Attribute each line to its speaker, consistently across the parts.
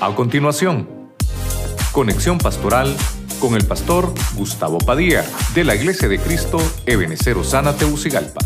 Speaker 1: A continuación, conexión pastoral con el pastor Gustavo Padilla de la Iglesia de Cristo Ebenecer Osana Teucigalpa.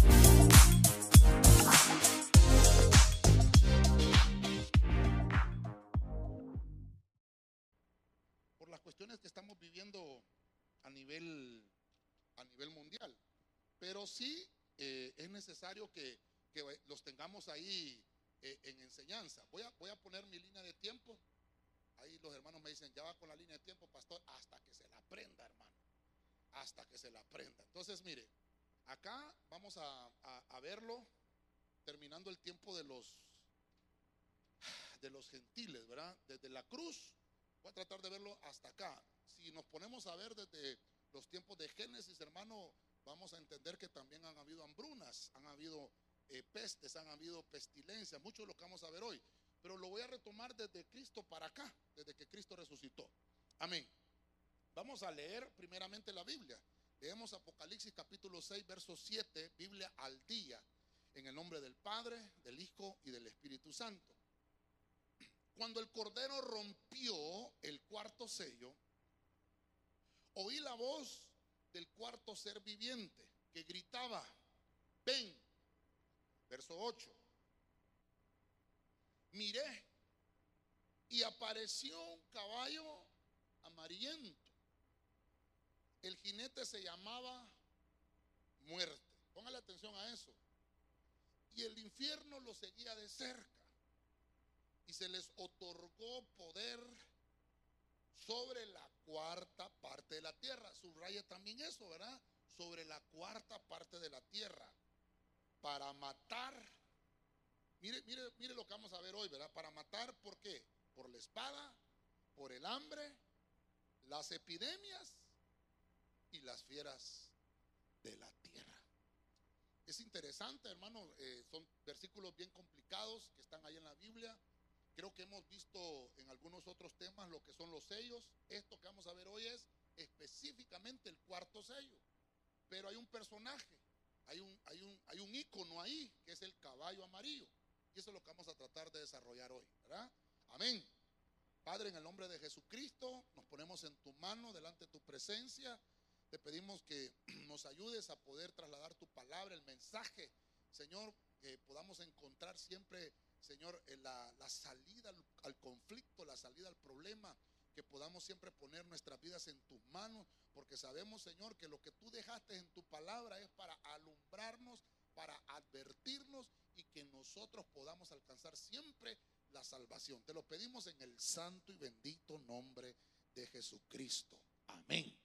Speaker 2: Salida al, al conflicto, la salida al problema, que podamos siempre poner nuestras vidas en tus manos, porque sabemos, Señor, que lo que tú dejaste en tu palabra es para alumbrarnos, para advertirnos y que nosotros podamos alcanzar siempre la salvación. Te lo pedimos en el santo y bendito nombre de Jesucristo. Amén.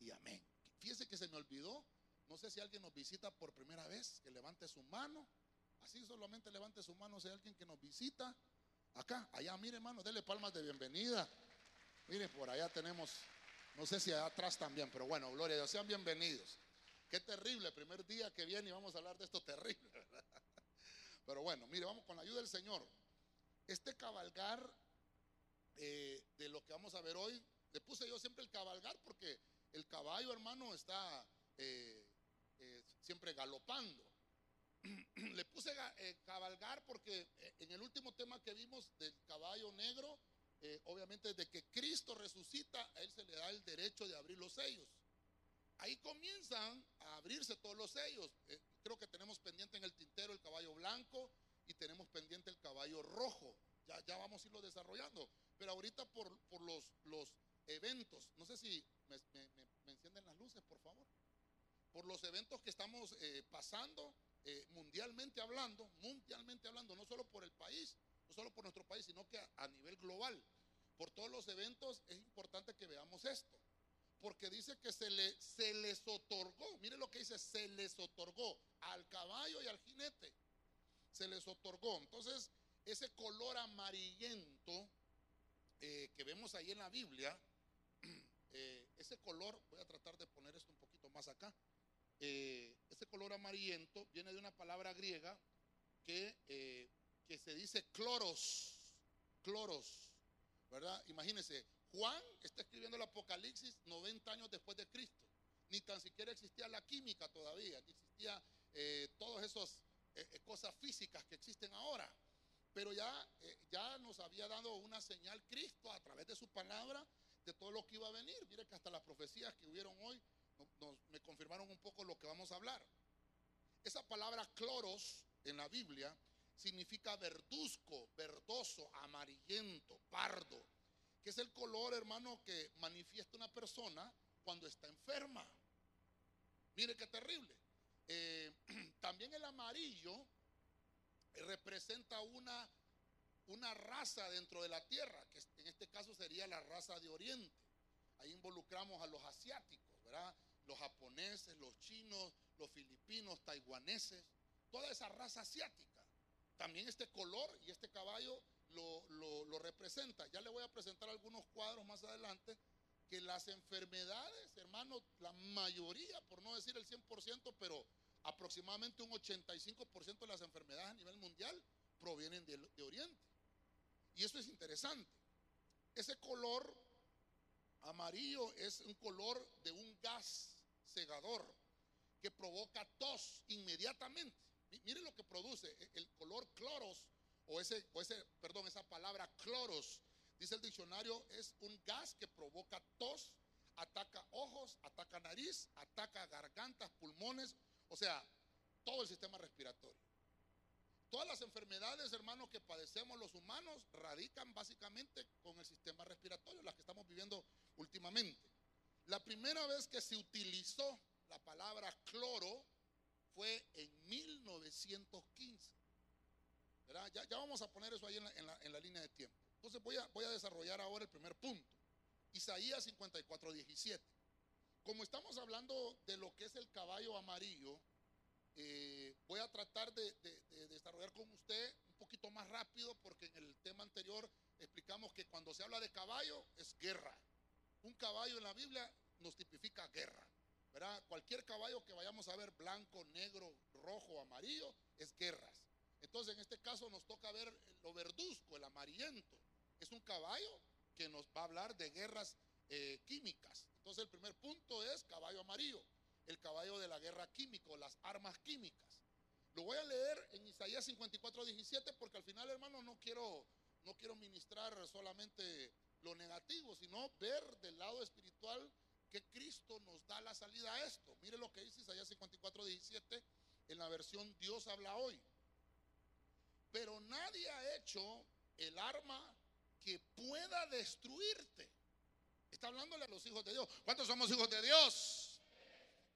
Speaker 2: Y amén. Fíjese que se me olvidó. No sé si alguien nos visita por primera vez, que levante su mano. Así solamente levante su mano si hay alguien que nos visita. Acá, allá, mire hermano, dele palmas de bienvenida. Mire, por allá tenemos, no sé si allá atrás también, pero bueno, gloria a Dios, sean bienvenidos. Qué terrible, primer día que viene y vamos a hablar de esto terrible, ¿verdad? Pero bueno, mire, vamos con la ayuda del Señor. Este cabalgar eh, de lo que vamos a ver hoy, le puse yo siempre el cabalgar porque el caballo, hermano, está eh, eh, siempre galopando le puse eh, cabalgar porque eh, en el último tema que vimos del caballo negro, eh, obviamente desde que Cristo resucita, a él se le da el derecho de abrir los sellos. Ahí comienzan a abrirse todos los sellos. Creo que tenemos pendiente en el tintero el caballo blanco y tenemos pendiente el caballo rojo. Ya, ya vamos a irlo desarrollando. Pero ahorita por, por los, los eventos, no sé si me, me- encienden las luces, por favor. Por los eventos que estamos pasando, eh, mundialmente hablando, mundialmente hablando, no solo por el país, no solo por nuestro país, sino que a, nivel global. Por todos los eventos es importante que veamos esto. Porque dice que se, le, se les otorgó, mire lo que dice, se les otorgó al caballo y al jinete. Se les otorgó. Entonces, ese color amarillento eh, que vemos ahí en la Biblia, eh, ese color, voy a tratar de poner esto un poquito más acá, eh, ese color amarillento viene de una palabra griega que, eh, que se dice cloros, cloros, ¿verdad? Imagínense, Juan está escribiendo el Apocalipsis 90 años después de Cristo. Ni tan siquiera existía la química todavía, ni existía eh, todas esas cosas físicas que existen ahora. Pero ya, ya nos había dado una señal Cristo a través de su palabra de todo lo que iba a venir. Mire que hasta las profecías que hubieron hoy me confirmaron un poco lo que vamos a hablar. Esa palabra cloros en la Biblia significa verduzco, verdoso, amarillento, pardo, que es el color, hermano, que manifiesta una persona cuando está enferma. Mire qué terrible. Eh, también el amarillo representa una, una raza dentro de la tierra, que en este caso sería la raza de Oriente. Ahí involucramos a los asiáticos, ¿verdad? Los japoneses, los chinos, los filipinos, taiwaneses, toda esa raza asiática. También este color y este caballo lo, lo, representa. Ya le voy a presentar algunos cuadros más adelante que las enfermedades, hermano, la mayoría, por no decir el 100%, pero aproximadamente un 85% de las enfermedades a nivel mundial provienen de, de, Oriente. Y eso es interesante. Ese color amarillo es un color de un gas cegador que provoca tos inmediatamente. Mire lo que produce e, el color cloros o ese, o ese, perdón, esa palabra cloros, dice el diccionario, es un gas que provoca tos, ataca ojos, ataca nariz, ataca gargantas, pulmones, o sea, todo el sistema respiratorio. Todas las enfermedades, hermanos, que padecemos los humanos radican básicamente con el sistema respiratorio, las que estamos viviendo últimamente. La primera vez que se utilizó la palabra cloro fue en 1915. Ya, ya, vamos a poner eso ahí en la, en la, línea de tiempo. Entonces voy a, voy a desarrollar ahora el primer punto. Isaías 54, 17. Como estamos hablando de lo que es el caballo amarillo, eh, voy a tratar de, de, desarrollar con usted un poquito más rápido porque en el tema anterior explicamos que cuando se habla de caballo es guerra. Un caballo en la Biblia nos tipifica guerra. ¿verdad? Cualquier caballo que vayamos a ver, blanco, negro, rojo, amarillo, es guerras. Entonces, en este caso nos toca ver lo verduzco, el amarillento. Es un caballo que nos va a hablar de guerras eh, químicas. Entonces, el primer punto es caballo amarillo, el caballo de la guerra química, las armas químicas. Lo voy a leer en Isaías 54, 17, porque al final, hermano, no quiero, no quiero ministrar solamente lo negativo, sino ver del lado espiritual que Cristo nos da la salida a esto. Mire lo que dice Isaías 54, 17 en la versión Dios habla hoy. Pero nadie ha hecho el arma que pueda destruirte. Está hablándole a los hijos de Dios. ¿Cuántos somos hijos de Dios?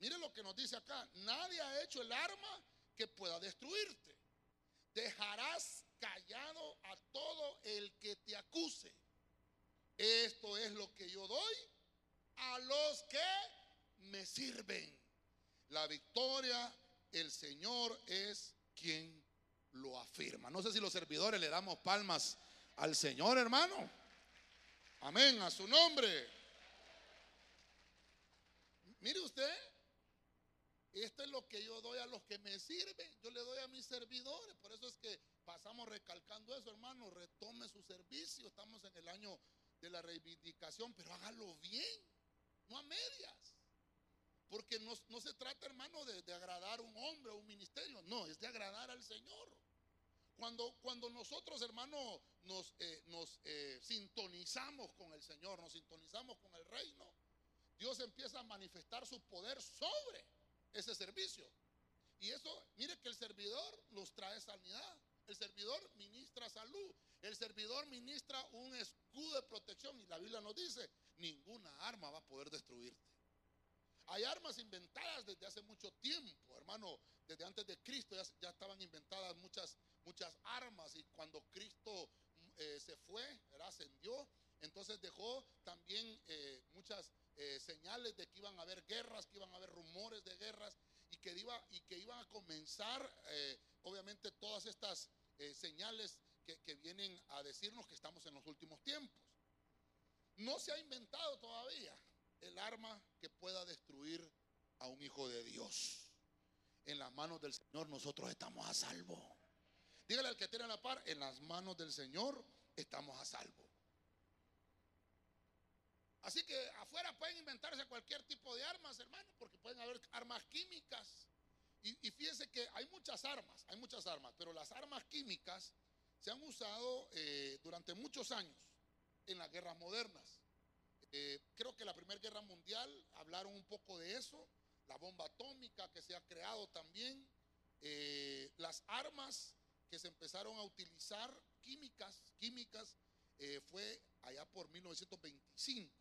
Speaker 2: Mire lo que nos dice acá. Nadie ha hecho el arma que pueda destruirte. Dejarás callado a todo el que te acuse. Esto es lo que yo doy a los que me sirven. La victoria, el Señor es quien lo afirma. No sé si los servidores le damos palmas al Señor, hermano. Amén, a su nombre. Mire usted, esto es lo que yo doy a los que me sirven. Yo le doy a mis servidores. Por eso es que pasamos recalcando eso, hermano. Retome su servicio. Estamos en el año de la reivindicación, pero hágalo bien no a medias. Porque no, se trata, hermano, de, agradar a un hombre o un ministerio, no, es de agradar al Señor. Cuando, cuando nosotros, hermano, nos, eh, nos eh, sintonizamos con el Señor, nos sintonizamos con el reino, Dios empieza a manifestar su poder sobre ese servicio. Y eso, mire que el servidor nos trae sanidad. El servidor ministra salud. El servidor ministra un escudo de protección. Y la Biblia nos dice, ninguna arma va a poder destruirte. Hay armas inventadas desde hace mucho tiempo, hermano. Desde antes de Cristo ya, estaban inventadas muchas, muchas armas. Y cuando Cristo eh, se fue, ascendió, entonces dejó también eh, muchas eh, señales de que iban a haber guerras, que iban a haber rumores de guerras y que, iba, y que iban a comenzar, obviamente, todas estas señales que, vienen a decirnos que estamos en los últimos tiempos. No se ha inventado todavía el arma que pueda destruir a un hijo de Dios. En las manos del Señor nosotros estamos a salvo. Dígale al que tiene la par, en las manos del Señor estamos a salvo. Así que afuera pueden inventarse cualquier tipo de armas, hermano, porque pueden haber armas químicas, y, fíjense que hay muchas armas, hay muchas armas, pero las armas químicas se han usado eh, durante muchos años en las guerras modernas. Eh, creo que la Primera Guerra Mundial hablaron un poco de eso, la bomba atómica que se ha creado también, eh, las armas que se empezaron a utilizar químicas, químicas, fue allá por 1925.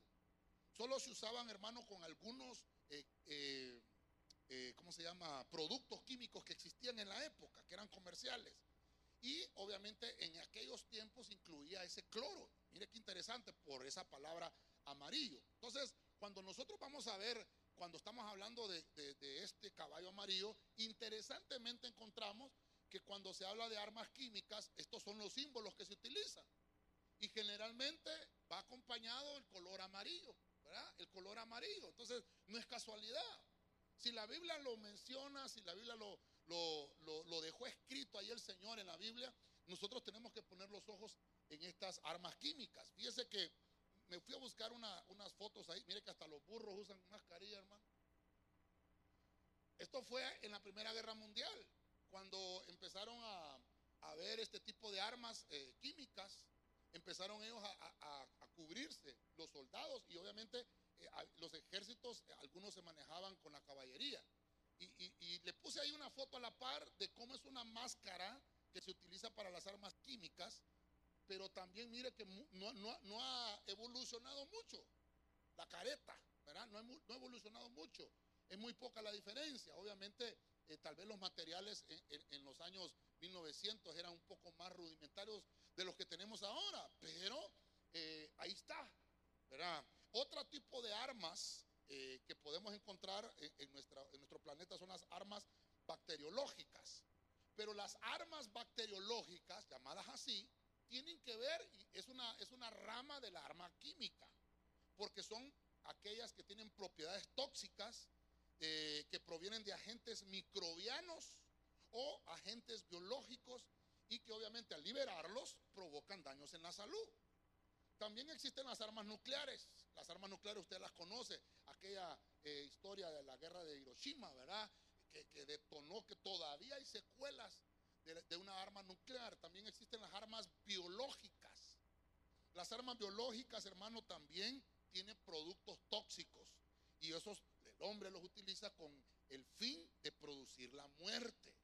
Speaker 2: Solo se usaban, hermanos, con algunos, ¿cómo se llama?, productos químicos que existían en la época, que eran comerciales. Y obviamente en aquellos tiempos incluía ese cloro. Mire qué interesante por esa palabra amarillo. Entonces, cuando nosotros vamos a ver, cuando estamos hablando de, este caballo amarillo, interesantemente encontramos que cuando se habla de armas químicas, estos son los símbolos que se utilizan. Y generalmente va acompañado el color amarillo, ¿verdad? El color amarillo. Entonces, no es casualidad. Si la Biblia lo menciona, si la Biblia lo, lo, dejó escrito ahí el Señor en la Biblia, nosotros tenemos que poner los ojos en estas armas químicas. Fíjese que me fui a buscar unas fotos ahí. Mire que hasta los burros usan mascarilla, hermano. Esto fue en la Primera Guerra Mundial, cuando empezaron a, ver este tipo de armas eh, químicas, empezaron ellos a, cubrirse, los soldados, y obviamente eh, los ejércitos, algunos se manejaban con la caballería. Y, le puse ahí una foto a la par de cómo es una máscara que se utiliza para las armas químicas, pero también mire que no, ha evolucionado mucho. La careta, ¿verdad? No, ha evolucionado mucho. Es muy poca la diferencia. Obviamente, eh, tal vez los materiales en, los años 1900 eran un poco más rudimentarios de los que tenemos ahora, pero eh, ahí está, ¿verdad? Otro tipo de armas eh, que podemos encontrar en, nuestro planeta son las armas bacteriológicas. Pero las armas bacteriológicas, llamadas así, tienen que ver, y es una, es una rama de la arma química, porque son aquellas que tienen propiedades tóxicas eh, que provienen de agentes microbianos o agentes biológicos y que obviamente al liberarlos provocan daños en la salud. También existen las armas nucleares. Las armas nucleares usted las conoce, aquella eh, historia de la guerra de Hiroshima, ¿verdad? Que, detonó que todavía hay secuelas de, una arma nuclear. También existen las armas biológicas. Las armas biológicas, hermano, también tienen productos tóxicos. Y esos el hombre los utiliza con el fin de producir la muerte.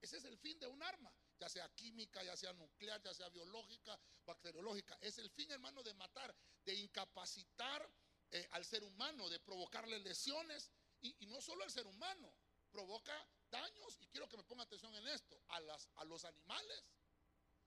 Speaker 2: Ese es el fin de un arma ya sea química, ya sea nuclear, ya sea biológica, bacteriológica. Es el fin, hermano, de matar, de incapacitar eh, al ser humano, de provocarle lesiones. Y, no solo al ser humano, provoca daños, y quiero que me ponga atención en esto, a, las, a los animales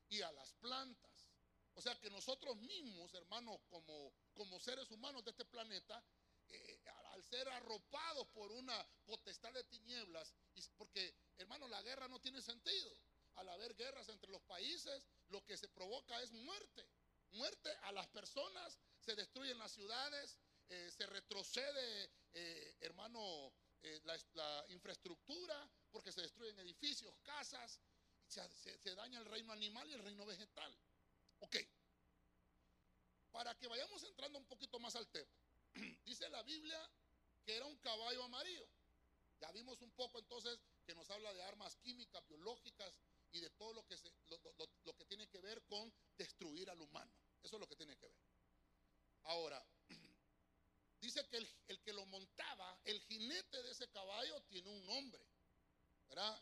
Speaker 2: y a las plantas. O sea que nosotros mismos, hermano, como, como seres humanos de este planeta, eh, al ser arropados por una potestad de tinieblas, porque, hermano, la guerra no tiene sentido al haber guerras entre los países, lo que se provoca es muerte. Muerte a las personas, se destruyen las ciudades, eh, se retrocede, eh, hermano, eh, la, infraestructura, porque se destruyen edificios, casas, se, daña el reino animal y el reino vegetal. Ok, para que vayamos entrando un poquito más al tema, dice la Biblia que era un caballo amarillo. Ya vimos un poco entonces que nos habla de armas químicas, biológicas, y de todo lo que, se, lo, que tiene que ver con destruir al humano. Eso es lo que tiene que ver. Ahora, el, que lo montaba, el jinete de ese caballo, tiene un nombre.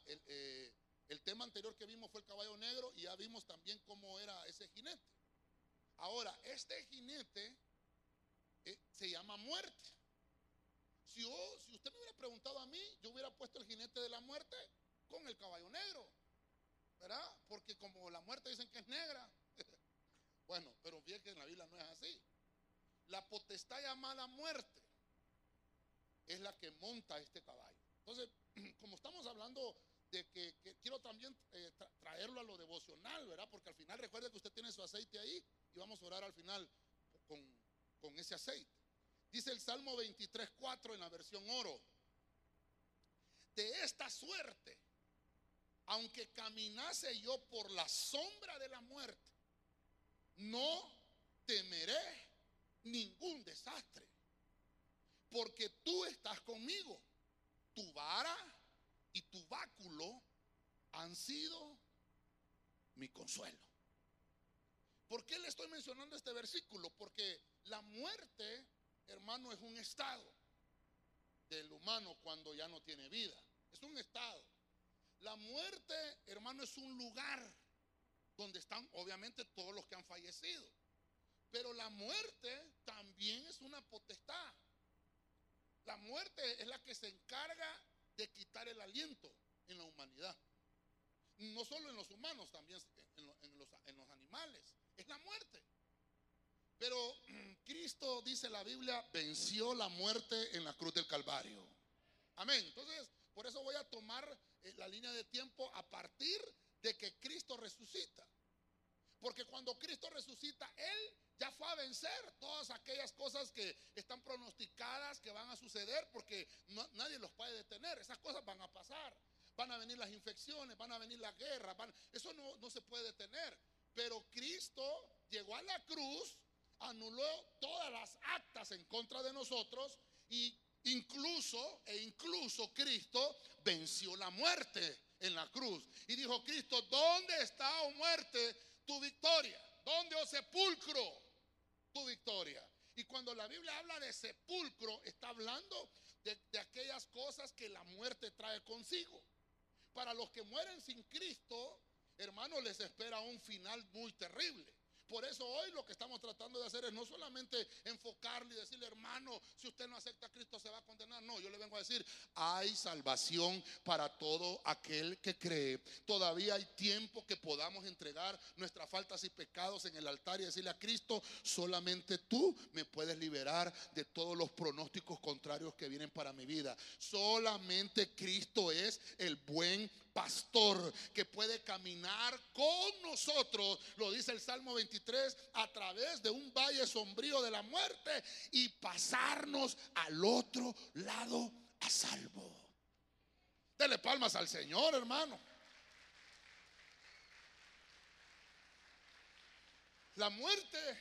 Speaker 2: Eh, el, tema anterior que vimos fue el caballo negro y ya vimos también cómo era ese jinete. Ahora, este jinete eh, se llama muerte. Si, si usted me hubiera preguntado a mí, yo hubiera puesto el jinete de la muerte con el caballo negro. ¿verdad? Porque como la muerte dicen que es negra. bueno, pero fíjense que en la Biblia no es así. La potestad llamada muerte es la que monta este caballo. Entonces, como estamos hablando de que, quiero también eh, traerlo a lo devocional, ¿verdad? Porque al final recuerde que usted tiene su aceite ahí y vamos a orar al final con, con ese aceite. Dice el Salmo 23.4 en la versión oro. De esta suerte aunque caminase yo por la sombra de la muerte, no temeré ningún desastre, porque tú estás conmigo. Tu vara y tu báculo han sido mi consuelo. ¿Por qué le estoy mencionando este versículo? Porque la muerte, hermano, es un estado del humano cuando ya no tiene vida. Es un estado. La muerte, hermano, es un lugar donde están obviamente todos los que han fallecido. Pero la muerte también es una potestad. La muerte es la que se encarga de quitar el aliento en la humanidad. No solo en los humanos, también en, los, los animales. Es la muerte. Pero Cristo, dice la Biblia, venció la muerte en la cruz del Calvario. Amén. Entonces, por eso voy a tomar eh, la línea de tiempo a partir de que Cristo resucita. Porque cuando Cristo resucita, Él ya fue a vencer todas aquellas cosas que están pronosticadas que van a suceder porque nadie los puede detener. Esas cosas van a pasar. Van a venir las infecciones, van a venir las guerras. eso no, no se puede detener. Pero Cristo llegó a la cruz, anuló todas las actas en contra de nosotros y incluso, e incluso Cristo venció la muerte en la cruz. Y dijo Cristo, ¿dónde está, oh muerte, tu victoria? ¿Dónde, oh sepulcro, tu victoria? Y cuando la Biblia habla de sepulcro, está hablando de, aquellas cosas que la muerte trae consigo. Para los que mueren sin Cristo, hermanos, les espera un final muy terrible. Por eso hoy lo que estamos tratando de hacer es no solamente enfocarle y decirle, hermano, si usted no acepta a Cristo se va a condenar. No, yo le vengo a decir, hay salvación para todo aquel que cree. Todavía hay tiempo que podamos entregar nuestras faltas y pecados en el altar y decirle a Cristo, solamente tú me puedes liberar de todos los pronósticos contrarios que vienen para mi vida. Solamente Cristo es el buen pastor que puede caminar con nosotros, lo dice el Salmo 23, a través de un valle sombrío de la muerte y pasarnos al otro lado a salvo. Dele palmas al Señor, hermano. La muerte,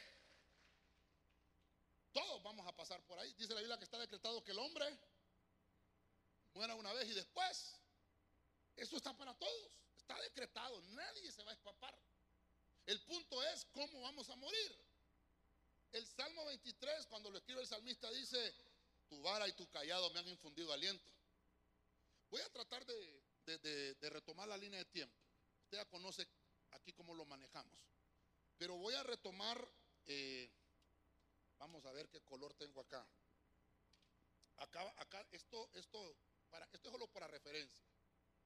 Speaker 2: todos vamos a pasar por ahí. Dice la Biblia que está decretado que el hombre muera una vez y después eso está para todos. Está decretado. Nadie se va a escapar. El punto es cómo vamos a morir. El Salmo 23, cuando lo escribe el salmista, dice, tu vara y tu callado me han infundido aliento. Voy a tratar de, retomar la línea de tiempo. Usted ya conoce aquí cómo lo manejamos. Pero voy a retomar, eh, vamos a ver qué color tengo acá. Acá, acá, esto, esto, esto es solo para referencia.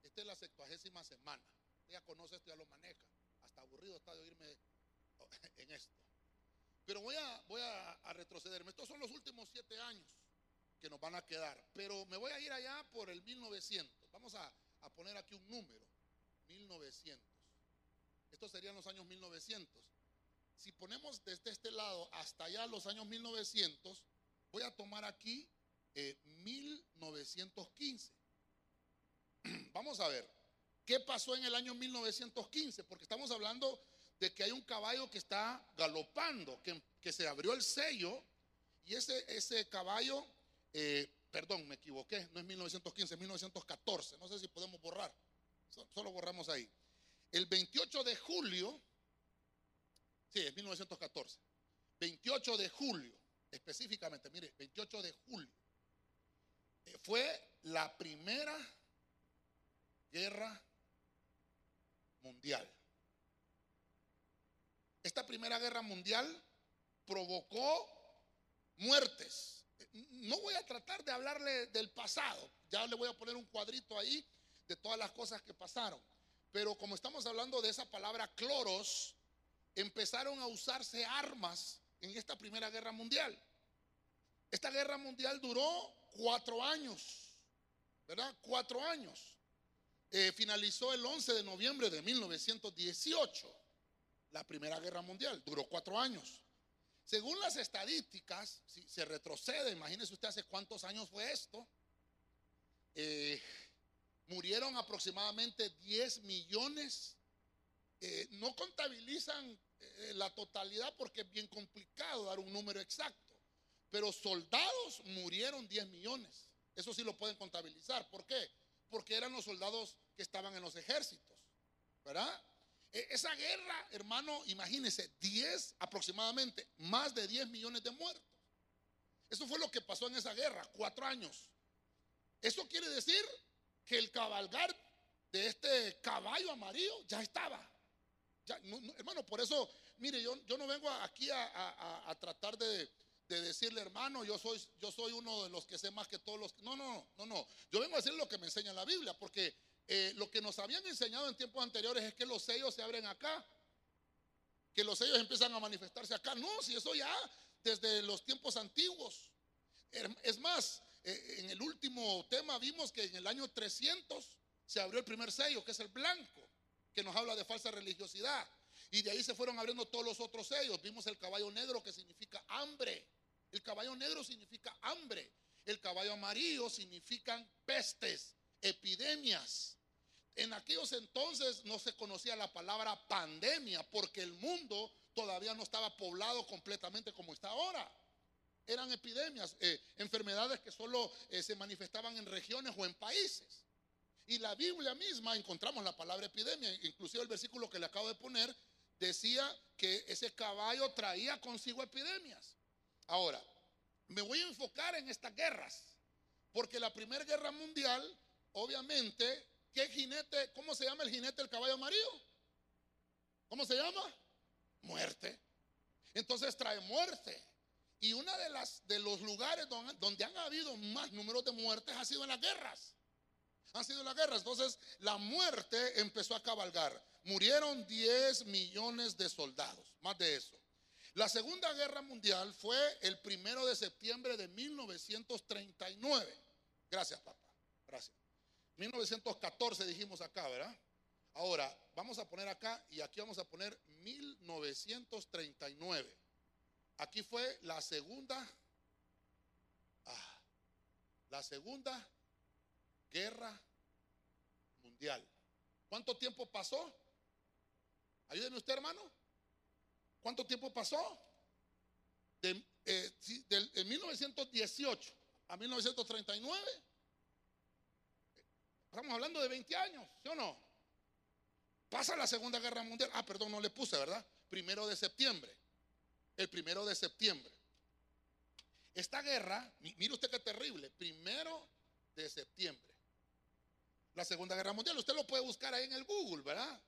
Speaker 2: Esta es la sextuagésima semana. Ya conoce esto, ya lo maneja. Hasta aburrido está de oírme en esto. Pero voy a, voy a, retrocederme. Estos son los últimos siete años que nos van a quedar. Pero me voy a ir allá por el 1900. Vamos a, poner aquí un número. 1900. Estos serían los años 1900. Si ponemos desde este lado hasta allá los años 1900, voy a tomar aquí 1915. Eh, Vamos a ver, ¿qué pasó en el año 1915? Porque estamos hablando de que hay un caballo que está galopando, que, se abrió el sello y ese caballo, eh, perdón, me equivoqué, no es 1915, es 1914, no sé si podemos borrar, solo borramos ahí. El 28 de julio, sí, es 1914, 28 de julio, específicamente, mire, 28 de julio, eh, fue la primera guerra mundial. Esta primera guerra mundial provocó muertes. No voy a tratar de hablarle del pasado, ya le voy a poner un cuadrito ahí de todas las cosas que pasaron. Pero como estamos hablando de esa palabra cloros, empezaron a usarse armas en esta primera guerra mundial. Esta guerra mundial duró cuatro años, ¿verdad? Cuatro años. Eh, finalizó el 11 de noviembre de 1918, la Primera Guerra Mundial, duró cuatro años. Según las estadísticas, si se retrocede, imagínese usted hace cuántos años fue esto, eh, murieron aproximadamente 10 millones. Eh, no contabilizan la totalidad porque es bien complicado dar un número exacto, pero soldados murieron 10 millones. Eso sí lo pueden contabilizar. ¿Por qué? porque eran los soldados que estaban en los ejércitos, ¿verdad? E, esa guerra, hermano, imagínense, 10 aproximadamente, más de 10 millones de muertos. Eso fue lo que pasó en esa guerra, cuatro años. Eso quiere decir que el cabalgar de este caballo amarillo ya estaba. Ya, hermano, por eso, mire, yo, yo no vengo aquí a, tratar de, decirle, hermano, yo soy, yo soy uno de los que sé más que todos los. No, no, no, no. Yo vengo a decir lo que me enseña la Biblia, porque eh, lo que nos habían enseñado en tiempos anteriores es que los sellos se abren acá, que los sellos empiezan a manifestarse acá. No, si eso ya desde los tiempos antiguos. Es más, eh, en el último tema vimos que en el año 300 se abrió el primer sello, que es el blanco, que nos habla de falsa religiosidad. Y de ahí se fueron abriendo todos los otros sellos. Vimos el caballo negro que significa hambre. El caballo negro significa hambre. El caballo amarillo significan pestes, epidemias. En aquellos entonces no se conocía la palabra pandemia porque el mundo todavía no estaba poblado completamente como está ahora. Eran epidemias, eh, enfermedades que solo eh, se manifestaban en regiones o en países. Y la Biblia misma encontramos la palabra epidemia, inclusive el versículo que le acabo de poner decía que ese caballo traía consigo epidemias. Ahora, me voy a enfocar en estas guerras, porque la primera guerra mundial, obviamente, ¿qué jinete, cómo se llama el jinete del caballo amarillo? ¿Cómo se llama? Muerte. Entonces trae muerte. Y uno de, de los lugares donde, donde han habido más números de muertes ha sido en las guerras. Han sido en las guerras. Entonces la muerte empezó a cabalgar. Murieron 10 millones de soldados, más de eso. La Segunda Guerra Mundial fue el primero de septiembre de 1939. Gracias, papá. Gracias. 1914 dijimos acá, ¿verdad? Ahora, vamos a poner acá y aquí vamos a poner 1939. Aquí fue la segunda, ah, la segunda guerra mundial. ¿Cuánto tiempo pasó? Ayúdenme usted, hermano. ¿Cuánto tiempo pasó? De, eh, 1918 a 1939. Estamos hablando de 20 años, ¿sí o no? Pasa la Segunda Guerra Mundial. Ah, perdón, no le puse, ¿verdad? Primero de septiembre el primero de septiembre. Esta guerra, mire usted qué terrible, primero de septiembre. La Segunda Guerra Mundial, usted lo puede buscar ahí en el Google, ¿verdad?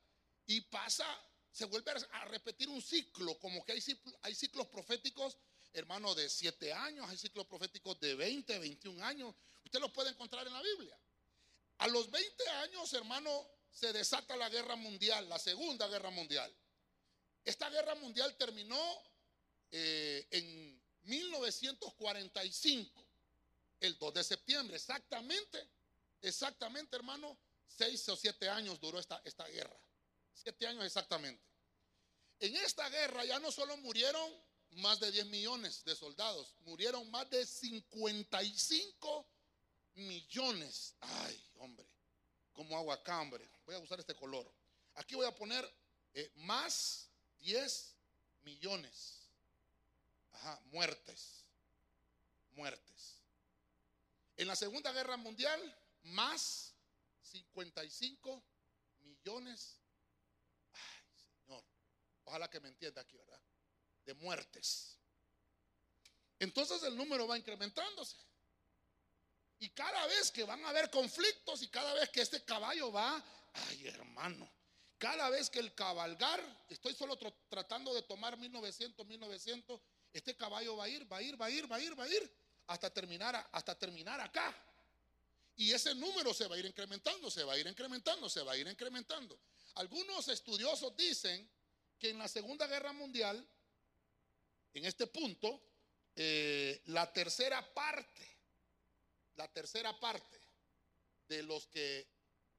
Speaker 2: Y pasa, se vuelve a repetir un ciclo, como que hay, hay ciclos proféticos, hermano, de 7 años, hay ciclos proféticos de 20, 21 años. Usted los puede encontrar en la Biblia. A los 20 años, hermano, se desata la guerra mundial, la Segunda Guerra Mundial. Esta guerra mundial terminó eh, en 1945, el 2 de septiembre, exactamente, exactamente, hermano, seis o siete años duró esta, esta guerra. Siete años exactamente. En esta guerra ya no solo murieron más de 10 millones de soldados, murieron más de 55 millones. Ay, hombre, como agua cambre. Voy a usar este color. Aquí voy a poner eh, más 10 millones muertes. Muertes. En la Segunda Guerra Mundial, más 55 millones. Ay, Señor. Ojalá que me entienda aquí, ¿verdad? De muertes. Entonces el número va incrementándose. Y cada vez que van a haber conflictos y cada vez que este caballo va, ay hermano, cada vez que el cabalgar, estoy solo tratando de tomar 1900, 1900 este caballo va a ir, va a ir, va a ir, va a ir, va a ir, hasta terminar, hasta terminar acá. Y ese número se va a ir incrementando, se va a ir incrementando, se va a ir incrementando. Algunos estudiosos dicen que en la Segunda Guerra Mundial, en este punto, eh, la tercera parte, la tercera parte de los que,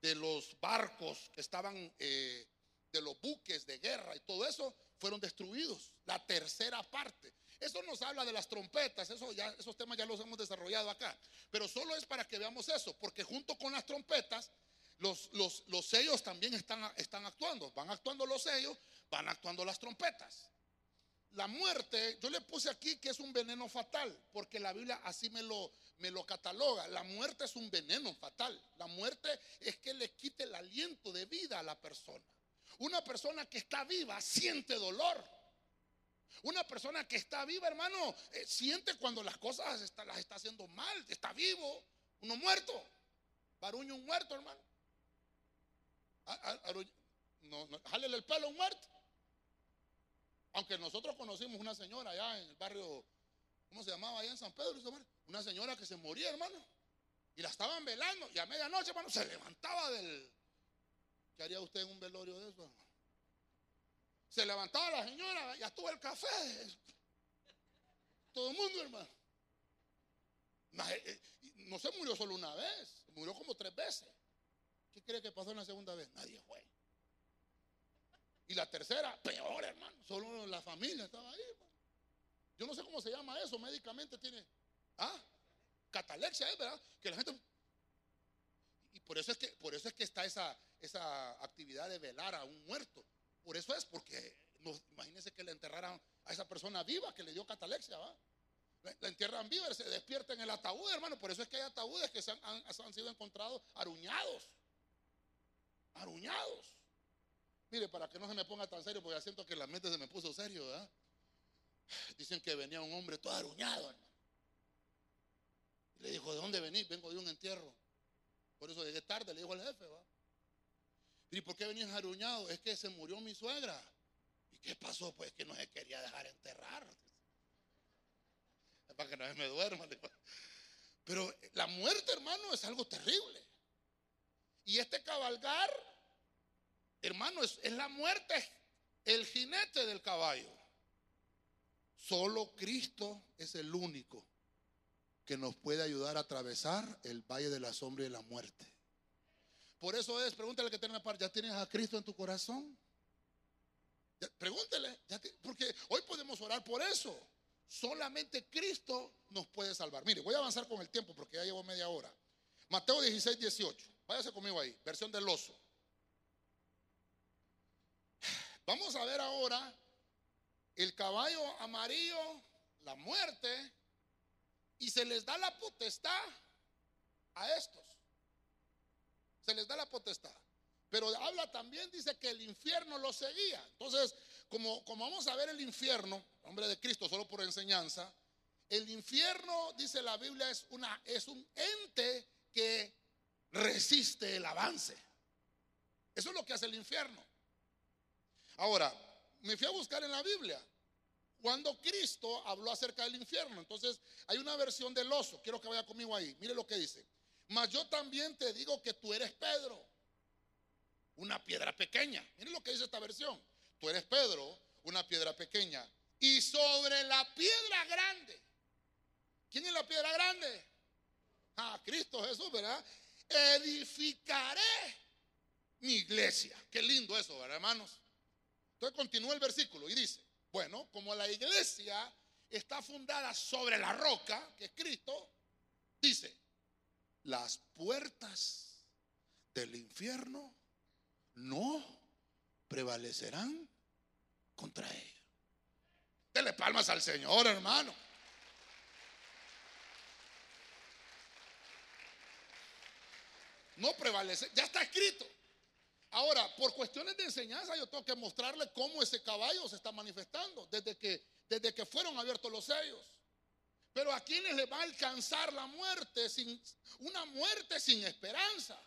Speaker 2: de los barcos que estaban, eh, de los buques de guerra y todo eso, fueron destruidos. La tercera parte. Eso nos habla de las trompetas, eso ya, esos temas ya los hemos desarrollado acá. Pero solo es para que veamos eso, porque junto con las trompetas, los, los, sellos también están, están actuando. Van actuando los sellos, van actuando las trompetas. La muerte, yo le puse aquí que es un veneno fatal, porque la Biblia así me lo, me lo cataloga. La muerte es un veneno fatal. La muerte es que le quite el aliento de vida a la persona. Una persona que está viva siente dolor. Una persona que está viva, hermano, eh, siente cuando las cosas las está haciendo mal. Está vivo. Uno muerto. Baruño un muerto, hermano. No, no, jálele el pelo a un muerto. Aunque nosotros conocimos una señora allá en el barrio, ¿cómo se llamaba allá en San Pedro? Una señora que se moría, hermano. Y la estaban velando. Y a medianoche, hermano, se levantaba del. ¿Qué haría usted en un velorio de eso, Se levantaba la señora, ya estuvo el café. Todo el mundo, hermano. Eh, eh, no se murió solo una vez, murió como tres veces. ¿Qué cree que pasó en la segunda vez? Nadie fue. Y la tercera, peor, hermano. Solo la familia estaba ahí, hermano. Yo no sé cómo se llama eso, médicamente tiene. ¿Ah? Catalexia, ¿eh? ¿verdad? Que la gente. Y por eso es que, por eso es que está esa, esa actividad de velar a un muerto. Por eso es, porque imagínense que le enterraran a esa persona viva que le dio catalexia, ¿va? La, entierran viva, se despierta en el ataúd, hermano. Por eso es que hay ataúdes que han, han sido encontrados aruñados. Aruñados. Mire, para que no se me ponga tan serio, porque siento que la mente se me puso serio, ¿verdad? Dicen que venía un hombre todo aruñado, hermano. Le dijo, ¿de dónde venís? Vengo de un entierro. Por eso llegué tarde, le dijo al jefe, ¿va? ¿Y por qué venías aruñado? Es que se murió mi suegra. ¿Y qué pasó? Pues que no se quería dejar enterrar. Es para que no se me duerma. Pero la muerte, hermano, es algo terrible. Y este cabalgar Hermano, es, la muerte, el jinete del caballo. Solo Cristo es el único que nos puede ayudar a atravesar el valle de la sombra y de la muerte. Por eso es, pregúntale que tiene par, ¿ya tienes a Cristo en tu corazón? pregúntele, porque hoy podemos orar por eso. Solamente Cristo nos puede salvar. Mire, voy a avanzar con el tiempo porque ya llevo media hora. Mateo 16, 18. Váyase conmigo ahí, versión del oso. Vamos a ver ahora el caballo amarillo, la muerte, y se les da la potestad a estos. Se les da la potestad. Pero habla también, dice que el infierno lo seguía. Entonces, como, como vamos a ver el infierno, hombre de Cristo, solo por enseñanza, el infierno, dice la Biblia, es, una, es un ente que resiste el avance. Eso es lo que hace el infierno. Ahora, me fui a buscar en la Biblia cuando Cristo habló acerca del infierno. Entonces, hay una versión del oso. Quiero que vaya conmigo ahí. Mire lo que dice. Mas yo también te digo que tú eres Pedro, una piedra pequeña. Mire lo que dice esta versión. Tú eres Pedro, una piedra pequeña. Y sobre la piedra grande. ¿Quién es la piedra grande? Ah, Cristo Jesús, ¿verdad? Edificaré mi iglesia. Qué lindo eso, ¿verdad, hermanos? Entonces continúa el versículo y dice, bueno, como la iglesia está fundada sobre la roca, que es Cristo, dice, las puertas del infierno no prevalecerán contra ella. Dele palmas al Señor, hermano. No prevalece, ya está escrito. Ahora, por cuestiones de enseñanza, yo tengo que mostrarle cómo ese caballo se está manifestando desde que, desde que fueron abiertos los sellos. Pero a quienes le va a alcanzar la muerte sin una muerte sin esperanza.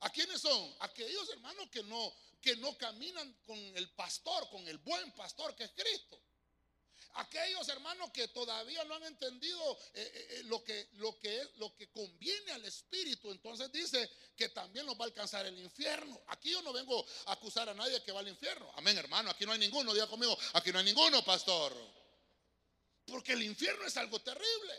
Speaker 2: ¿A quiénes son? Aquellos hermanos que no que no caminan con el pastor, con el buen pastor que es Cristo. Aquellos hermanos que todavía no han entendido eh, eh, eh, lo, que, lo, que lo que conviene al Espíritu, entonces dice que también nos va a alcanzar el infierno. Aquí yo no vengo a acusar a nadie que va al infierno. Amén, hermano. Aquí no hay ninguno. Diga conmigo, aquí no hay ninguno, pastor. Porque el infierno es algo terrible.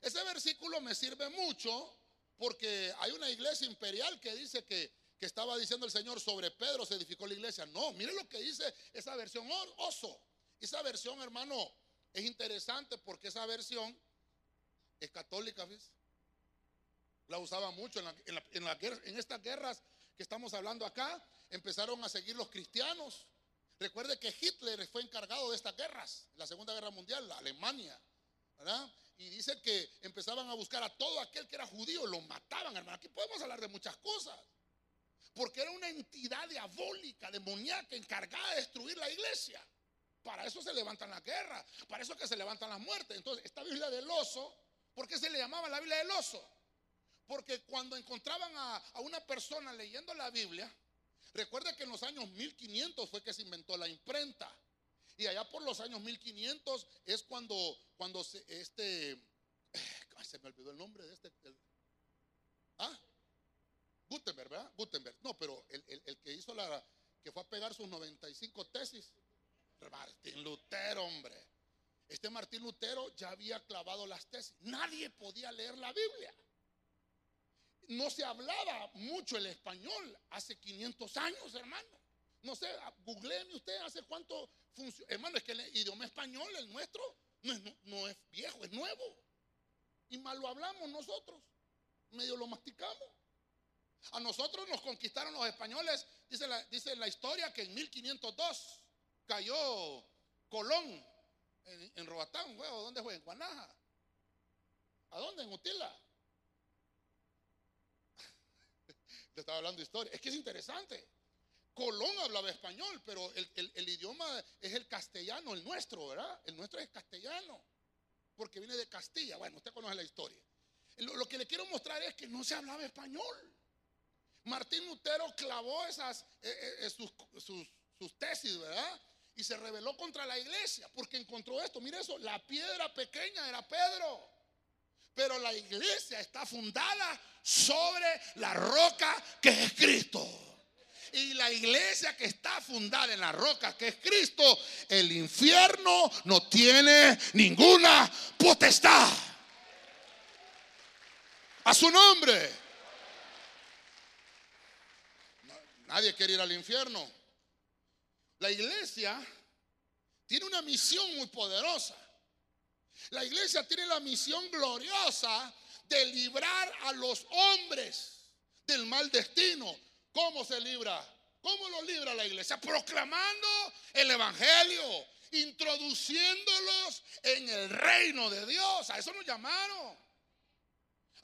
Speaker 2: Ese versículo me sirve mucho porque hay una iglesia imperial que dice que, que estaba diciendo el Señor sobre Pedro se edificó la iglesia. No, mire lo que dice esa versión oso. Esa versión, hermano, es interesante porque esa versión es católica, ¿ves? La usaba mucho en, en, estas guerras que estamos hablando acá. Empezaron a seguir los cristianos. Recuerde que Hitler fue encargado de estas guerras, la Segunda Guerra Mundial, la Alemania, ¿verdad? Y dice que empezaban a buscar a todo aquel que era judío, lo mataban, hermano. Aquí podemos hablar de muchas cosas. Porque era una entidad diabólica, demoníaca, encargada de destruir la iglesia. Para eso se levantan las guerras, para eso que se levantan las muertes. Entonces, esta Biblia del oso, ¿por qué se le llamaba la Biblia del oso? Porque cuando encontraban a, una persona leyendo la Biblia, recuerda que en los años 1500 fue que se inventó la imprenta. Y allá por los años 1500 es cuando, cuando se, este, se me olvidó el nombre de este. ¿Ah? Gutenberg, ¿verdad? Gutenberg. No, pero el, el, que hizo la, que fue a pegar sus 95 tesis, Martín Lutero, hombre. Este Martín Lutero ya había clavado las tesis. Nadie podía leer la Biblia. No se hablaba mucho el español hace 500 años, hermano. No sé, googleeme usted hace cuánto funciona. Hermano, es que el idioma español, el nuestro, no es, no es viejo, es nuevo. Y mal lo hablamos nosotros. Medio lo masticamos. A nosotros nos conquistaron los españoles. Dice la, dice la historia que en 1502 cayó Colón en, en Robatán, ¿Dónde fue? En Guanaja. ¿A dónde? En Utila. Le estaba hablando de historia. Es que es interesante. Colón hablaba español, pero el, el, idioma es el castellano, el nuestro, ¿verdad? El nuestro es castellano, porque viene de Castilla. Bueno, usted conoce la historia. Lo, que le quiero mostrar es que no se hablaba español. Martín Lutero clavó esas, eh, eh, eh, sus, sus, sus tesis, ¿verdad? Y se rebeló contra la iglesia porque encontró esto. Mire eso, la piedra pequeña era Pedro. Pero la iglesia está fundada sobre la roca que es Cristo y la iglesia que está fundada en la roca que es Cristo, el infierno no tiene ninguna potestad. A su nombre. Nadie quiere ir al infierno. La iglesia tiene una misión muy poderosa. La iglesia tiene la misión gloriosa de librar a los hombres del mal destino, ¿Cómo se libra? ¿Cómo lo libra la iglesia? Proclamando el Evangelio, introduciéndolos en el reino de Dios. A eso nos llamaron.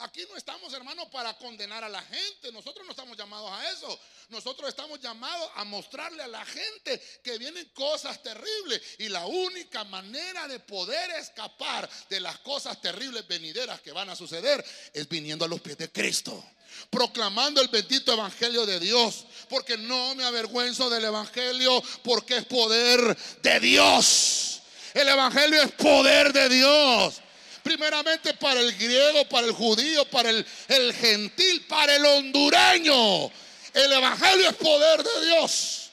Speaker 2: Aquí no estamos, hermanos, para condenar a la gente. Nosotros no estamos llamados a eso. Nosotros estamos llamados a mostrarle a la gente que vienen cosas terribles. Y la única manera de poder escapar de las cosas terribles venideras que van a suceder es viniendo a los pies de Cristo proclamando el bendito evangelio de Dios, porque no me avergüenzo del evangelio, porque es poder de Dios. El evangelio es poder de Dios. Primeramente para el griego, para el judío, para el, el gentil, para el hondureño. El evangelio es poder de Dios.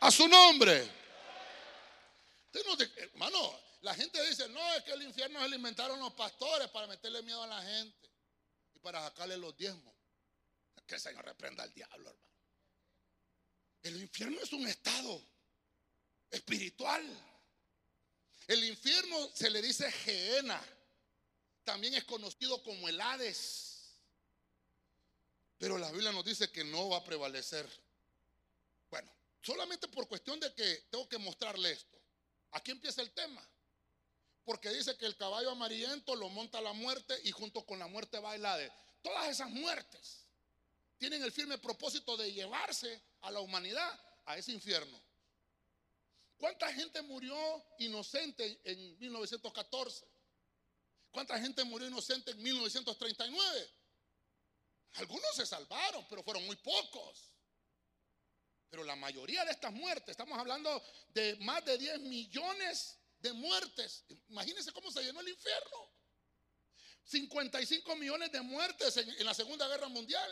Speaker 2: A su nombre. hermano, la gente dice, no, es que el infierno se lo inventaron los pastores para meterle miedo a la gente y para sacarle los diezmos. Que el Señor reprenda al diablo, hermano. El infierno es un estado espiritual. El infierno se le dice Geena. También es conocido como el Hades. Pero la Biblia nos dice que no va a prevalecer. Bueno, solamente por cuestión de que tengo que mostrarle esto. Aquí empieza el tema. Porque dice que el caballo amarillento lo monta la muerte y junto con la muerte va el Hades. Todas esas muertes tienen el firme propósito de llevarse a la humanidad a ese infierno. ¿Cuánta gente murió inocente en 1914? ¿Cuánta gente murió inocente en 1939? Algunos se salvaron, pero fueron muy pocos. Pero la mayoría de estas muertes, estamos hablando de más de 10 millones de muertes. Imagínense cómo se llenó el infierno. 55 millones de muertes en, la Segunda Guerra Mundial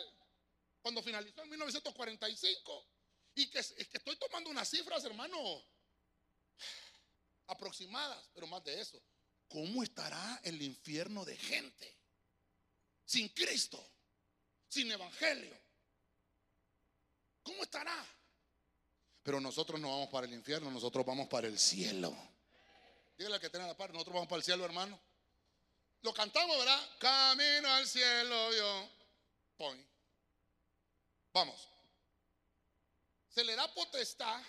Speaker 2: cuando finalizó en 1945. Y que, que estoy tomando unas cifras, hermano, aproximadas, pero más de eso. ¿Cómo estará el infierno de gente? Sin Cristo, sin Evangelio. ¿Cómo estará? Pero nosotros no vamos para el infierno, nosotros vamos para el cielo. Dígale que tiene la par, nosotros vamos para el cielo, hermano. Lo cantamos, ¿verdad? Camino al cielo, yo. Point. Vamos. Se le da potestad,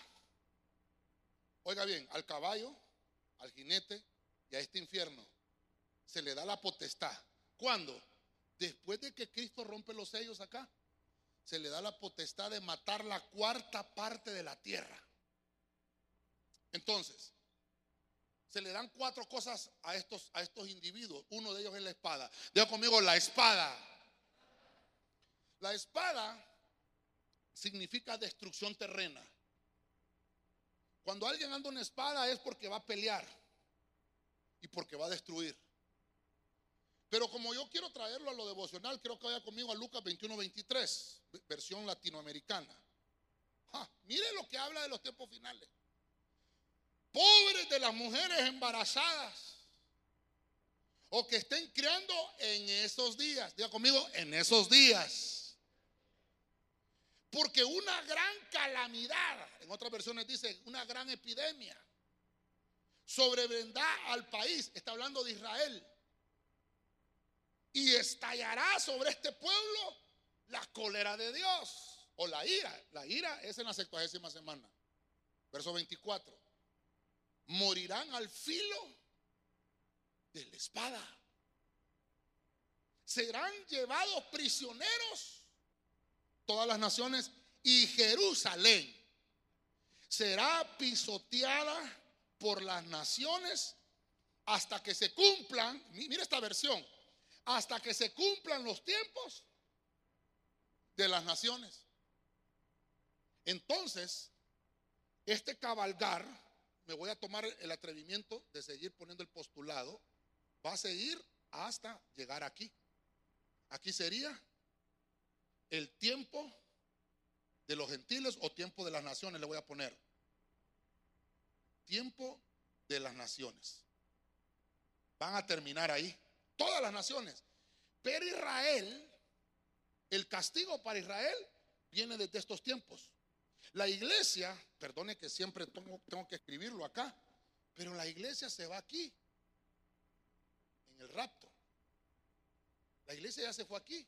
Speaker 2: oiga bien, al caballo, al jinete y a este infierno. Se le da la potestad. ¿Cuándo? Después de que Cristo rompe los sellos acá. se le da la potestad de matar la cuarta parte de la tierra. Entonces, se le dan cuatro cosas a estos, a estos individuos. Uno de ellos es la espada. Diga conmigo, la espada. La espada significa destrucción terrena. Cuando alguien anda una espada es porque va a pelear y porque va a destruir. Pero como yo quiero traerlo a lo devocional, quiero que vaya conmigo a Lucas 21, 23, versión latinoamericana. mire lo que habla de los tiempos finales. Pobres de las mujeres embarazadas o que estén criando en esos días. Diga conmigo, en esos días. Porque una gran calamidad, en otras versiones dice, una gran epidemia, sobrevendrá al país. Está hablando de Israel. Y estallará sobre este pueblo la cólera de Dios o la ira. La ira es en la sextuagésima semana. Verso 24 morirán al filo de la espada. Serán llevados prisioneros todas las naciones y Jerusalén será pisoteada por las naciones hasta que se cumplan, mira esta versión, hasta que se cumplan los tiempos de las naciones. Entonces, este cabalgar me voy a tomar el atrevimiento de seguir poniendo el postulado, va a seguir hasta llegar aquí. Aquí sería el tiempo de los gentiles o tiempo de las naciones, le voy a poner. Tiempo de las naciones. Van a terminar ahí. Todas las naciones. Pero Israel, el castigo para Israel viene desde estos tiempos. La iglesia, perdone que siempre tengo, que escribirlo acá, pero la iglesia se va aquí, en el rapto. La iglesia ya se fue aquí.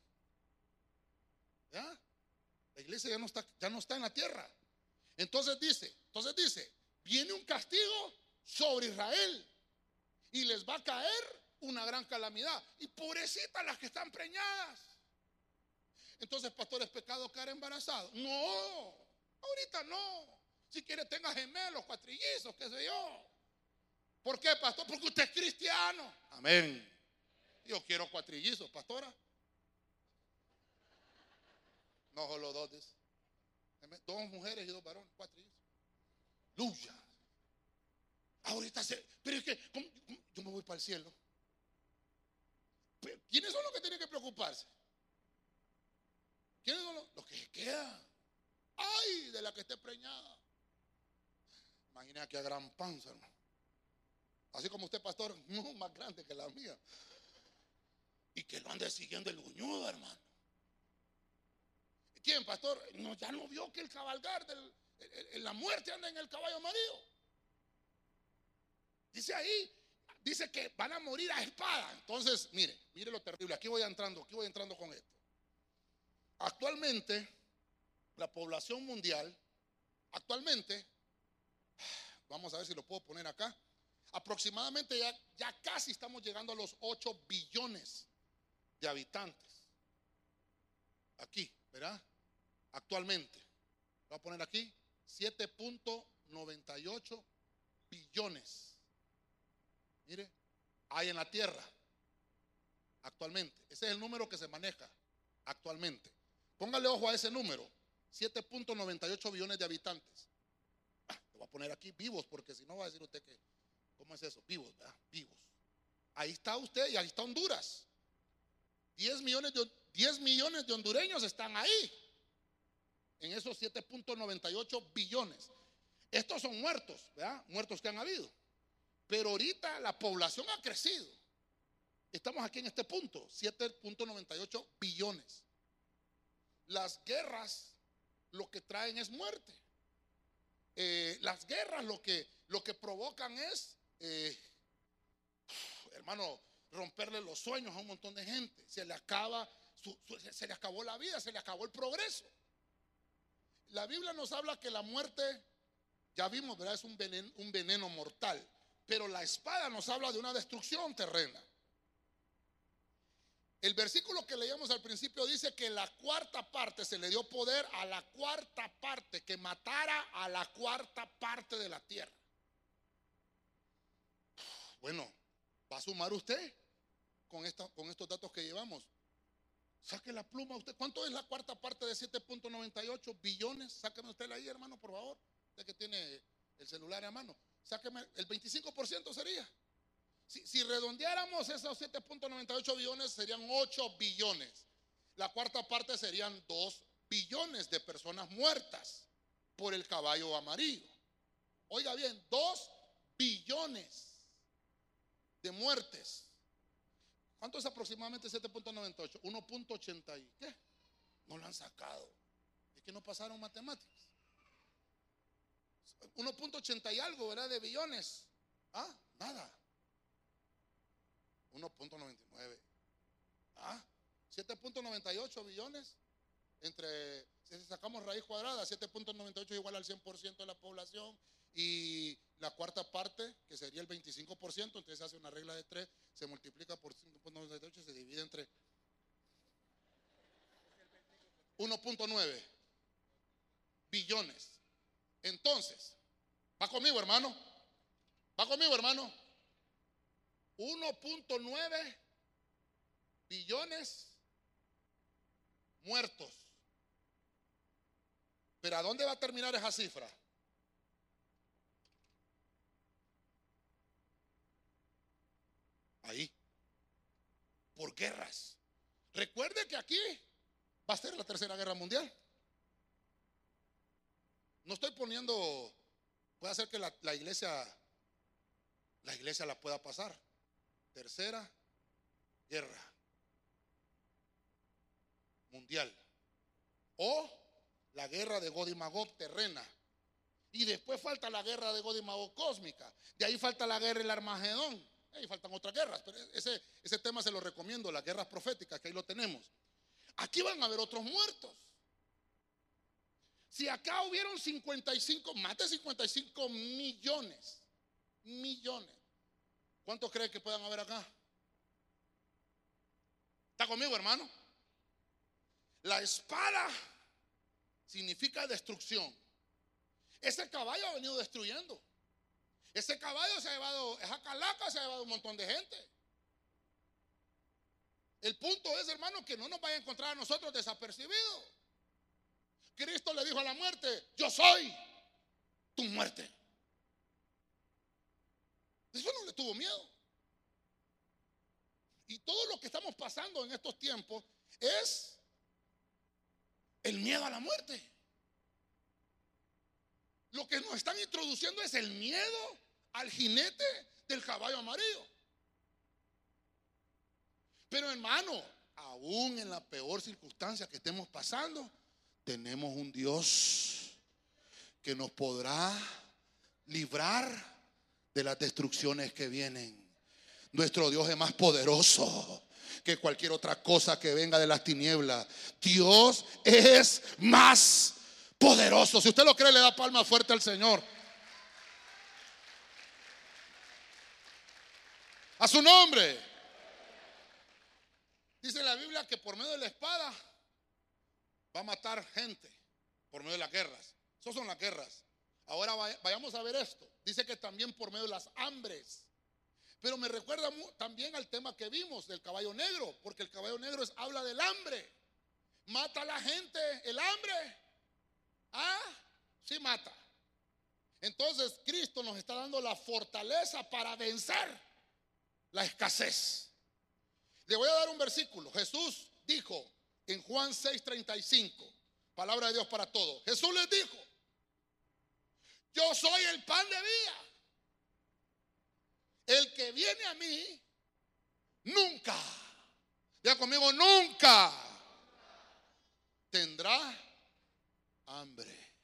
Speaker 2: ¿Ya? La iglesia ya no está, ya no está en la tierra. Entonces dice, entonces dice, viene un castigo sobre Israel y les va a caer una gran calamidad. Y pobrecitas las que están preñadas. Entonces, pastor, ¿es pecado caer embarazado? No. Ahorita no. Si quiere tenga gemelos, cuatrillizos, qué sé yo. ¿Por qué, pastor? Porque usted es cristiano. Amén. Yo quiero cuatrillizos, pastora. No solo dos. Dos mujeres y dos varones, cuatrillizos. Luya. Ahorita se. Pero es que yo me voy para el cielo. ¿Quiénes son los que tienen que preocuparse? ¿Quiénes son los, los que quedan? Ay, de la que esté preñada. Imagina que a gran panza, hermano. Así como usted, pastor, no más grande que la mía. Y que lo ande siguiendo el buñudo, hermano. ¿Quién, pastor? No, ya no vio que el cabalgar de la muerte anda en el caballo amarillo. Dice ahí, dice que van a morir a espada. Entonces, mire, mire lo terrible. Aquí voy entrando, aquí voy entrando con esto. Actualmente, la población mundial, actualmente, vamos a ver si lo puedo poner acá, aproximadamente ya, ya casi estamos llegando a los 8 billones de habitantes. Aquí, ¿verdad? Actualmente. Voy a poner aquí 7.98 billones. Mire, hay en la Tierra. Actualmente. Ese es el número que se maneja actualmente. Póngale ojo a ese número. 7.98 billones de habitantes. Ah, voy a poner aquí vivos, porque si no va a decir usted que, ¿cómo es eso? Vivos, ¿verdad? Vivos. Ahí está usted y ahí está Honduras. 10 millones de, 10 millones de hondureños están ahí, en esos 7.98 billones. Estos son muertos, ¿verdad? Muertos que han habido. Pero ahorita la población ha crecido. Estamos aquí en este punto, 7.98 billones. Las guerras lo que traen es muerte. Eh, las guerras lo que, lo que provocan es, eh, hermano, romperle los sueños a un montón de gente. Se le acaba, se le acabó la vida, se le acabó el progreso. La Biblia nos habla que la muerte, ya vimos, ¿verdad? Es un veneno, un veneno mortal. Pero la espada nos habla de una destrucción terrena. El versículo que leíamos al principio dice que la cuarta parte se le dio poder a la cuarta parte, que matara a la cuarta parte de la tierra. Bueno, ¿va a sumar usted con, con estos datos que llevamos? Saque la pluma usted. ¿Cuánto es la cuarta parte de 7.98 billones? Sáqueme usted ahí, hermano, por favor. Usted que tiene el celular a mano. Sáqueme, el 25% sería. Si, redondeáramos esos 7.98 billones, serían 8 billones. La cuarta parte serían 2 billones de personas muertas por el caballo amarillo. Oiga bien, 2 billones de muertes. ¿Cuánto es aproximadamente 7.98? 1.80 qué? No lo han sacado. Es que no pasaron matemáticas. 1.80 y algo, ¿verdad? De billones. Ah, nada. 1.99. Ah, 7.98 billones. Entre, si sacamos raíz cuadrada, 7.98 es igual al 100% de la población. Y la cuarta parte, que sería el 25%, entonces se hace una regla de 3, se multiplica por 5.98 y se divide entre 1.9 billones. Entonces, ¿va conmigo, hermano? ¿Va conmigo, hermano? 1.9 billones muertos. Pero ¿a dónde va a terminar esa cifra? Ahí. Por guerras. Recuerde que aquí va a ser la tercera guerra mundial. No estoy poniendo, puede ser que la, la iglesia, la iglesia la pueda pasar. Tercera guerra mundial. O la guerra de God y Magog terrena. Y después falta la guerra de God y Magog cósmica. De ahí falta la guerra del Armagedón. Ahí faltan otras guerras, pero ese, ese tema se lo recomiendo, las guerras proféticas, que ahí lo tenemos. Aquí van a haber otros muertos. Si acá hubieron 55, más de 55 millones, millones ¿Cuántos creen que puedan haber acá? ¿Está conmigo, hermano? La espada significa destrucción. Ese caballo ha venido destruyendo. Ese caballo se ha llevado, esa calaca se ha llevado un montón de gente. El punto es, hermano, que no nos vaya a encontrar a nosotros desapercibidos. Cristo le dijo a la muerte, yo soy tu muerte. Eso no le tuvo miedo. Y todo lo que estamos pasando en estos tiempos es el miedo a la muerte. Lo que nos están introduciendo es el miedo al jinete del caballo amarillo. Pero hermano, aún en la peor circunstancia que estemos pasando, tenemos un Dios que nos podrá librar de las destrucciones que vienen. Nuestro Dios es más poderoso que cualquier otra cosa que venga de las tinieblas. Dios es más poderoso. Si usted lo cree, le da palma fuerte al Señor. A su nombre. Dice la Biblia que por medio de la espada va a matar gente por medio de las guerras. Esas son las guerras. Ahora vayamos a ver esto. Dice que también por medio de las hambres. Pero me recuerda también al tema que vimos del caballo negro, porque el caballo negro es, habla del hambre. Mata a la gente el hambre. Ah, sí mata. Entonces Cristo nos está dando la fortaleza para vencer la escasez. Le voy a dar un versículo. Jesús dijo en Juan 6:35, palabra de Dios para todos. Jesús les dijo, yo soy el pan de vida. El que viene a mí, nunca, ya conmigo, nunca tendrá hambre.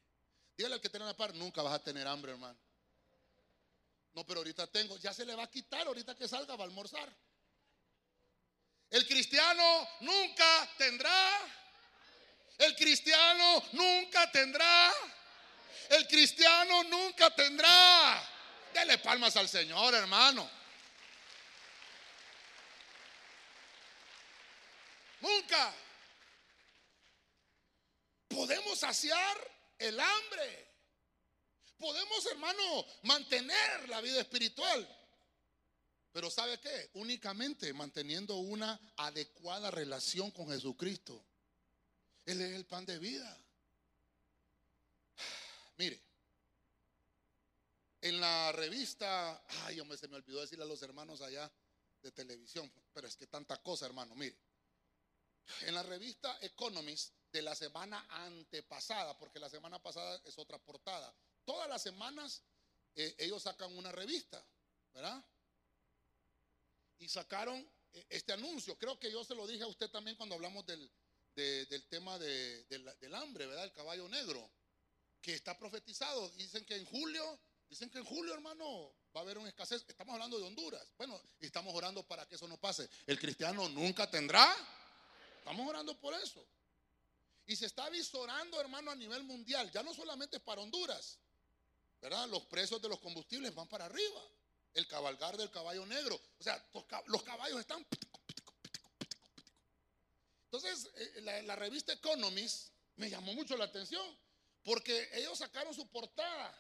Speaker 2: Dígale al que tiene la par, nunca vas a tener hambre, hermano. No, pero ahorita tengo, ya se le va a quitar ahorita que salga, va a almorzar. El cristiano nunca tendrá. El cristiano nunca tendrá el cristiano nunca tendrá. Dele palmas al Señor, hermano. Nunca. Podemos saciar el hambre. Podemos, hermano, mantener la vida espiritual. Pero ¿sabe qué? Únicamente manteniendo una adecuada relación con Jesucristo. Él es el pan de vida. Mire, en la revista, ay, hombre, se me olvidó decirle a los hermanos allá de televisión, pero es que tanta cosa, hermano, mire. En la revista Economist de la semana antepasada, porque la semana pasada es otra portada, todas las semanas eh, ellos sacan una revista, ¿verdad? Y sacaron eh, este anuncio. Creo que yo se lo dije a usted también cuando hablamos del, del tema del hambre, ¿verdad? El caballo negro, que está profetizado. Dicen que en julio, dicen que en julio, hermano, va a haber una escasez. Estamos hablando de Honduras. Bueno, estamos orando para que eso no pase. El cristiano nunca tendrá. Estamos orando por eso. Y se está visorando, hermano, a nivel mundial. Ya no solamente para Honduras. ¿Verdad? Los precios de los combustibles van para arriba. El cabalgar del caballo negro. O sea, los caballos están entonces, la, revista Economist me llamó mucho la atención porque ellos sacaron su portada,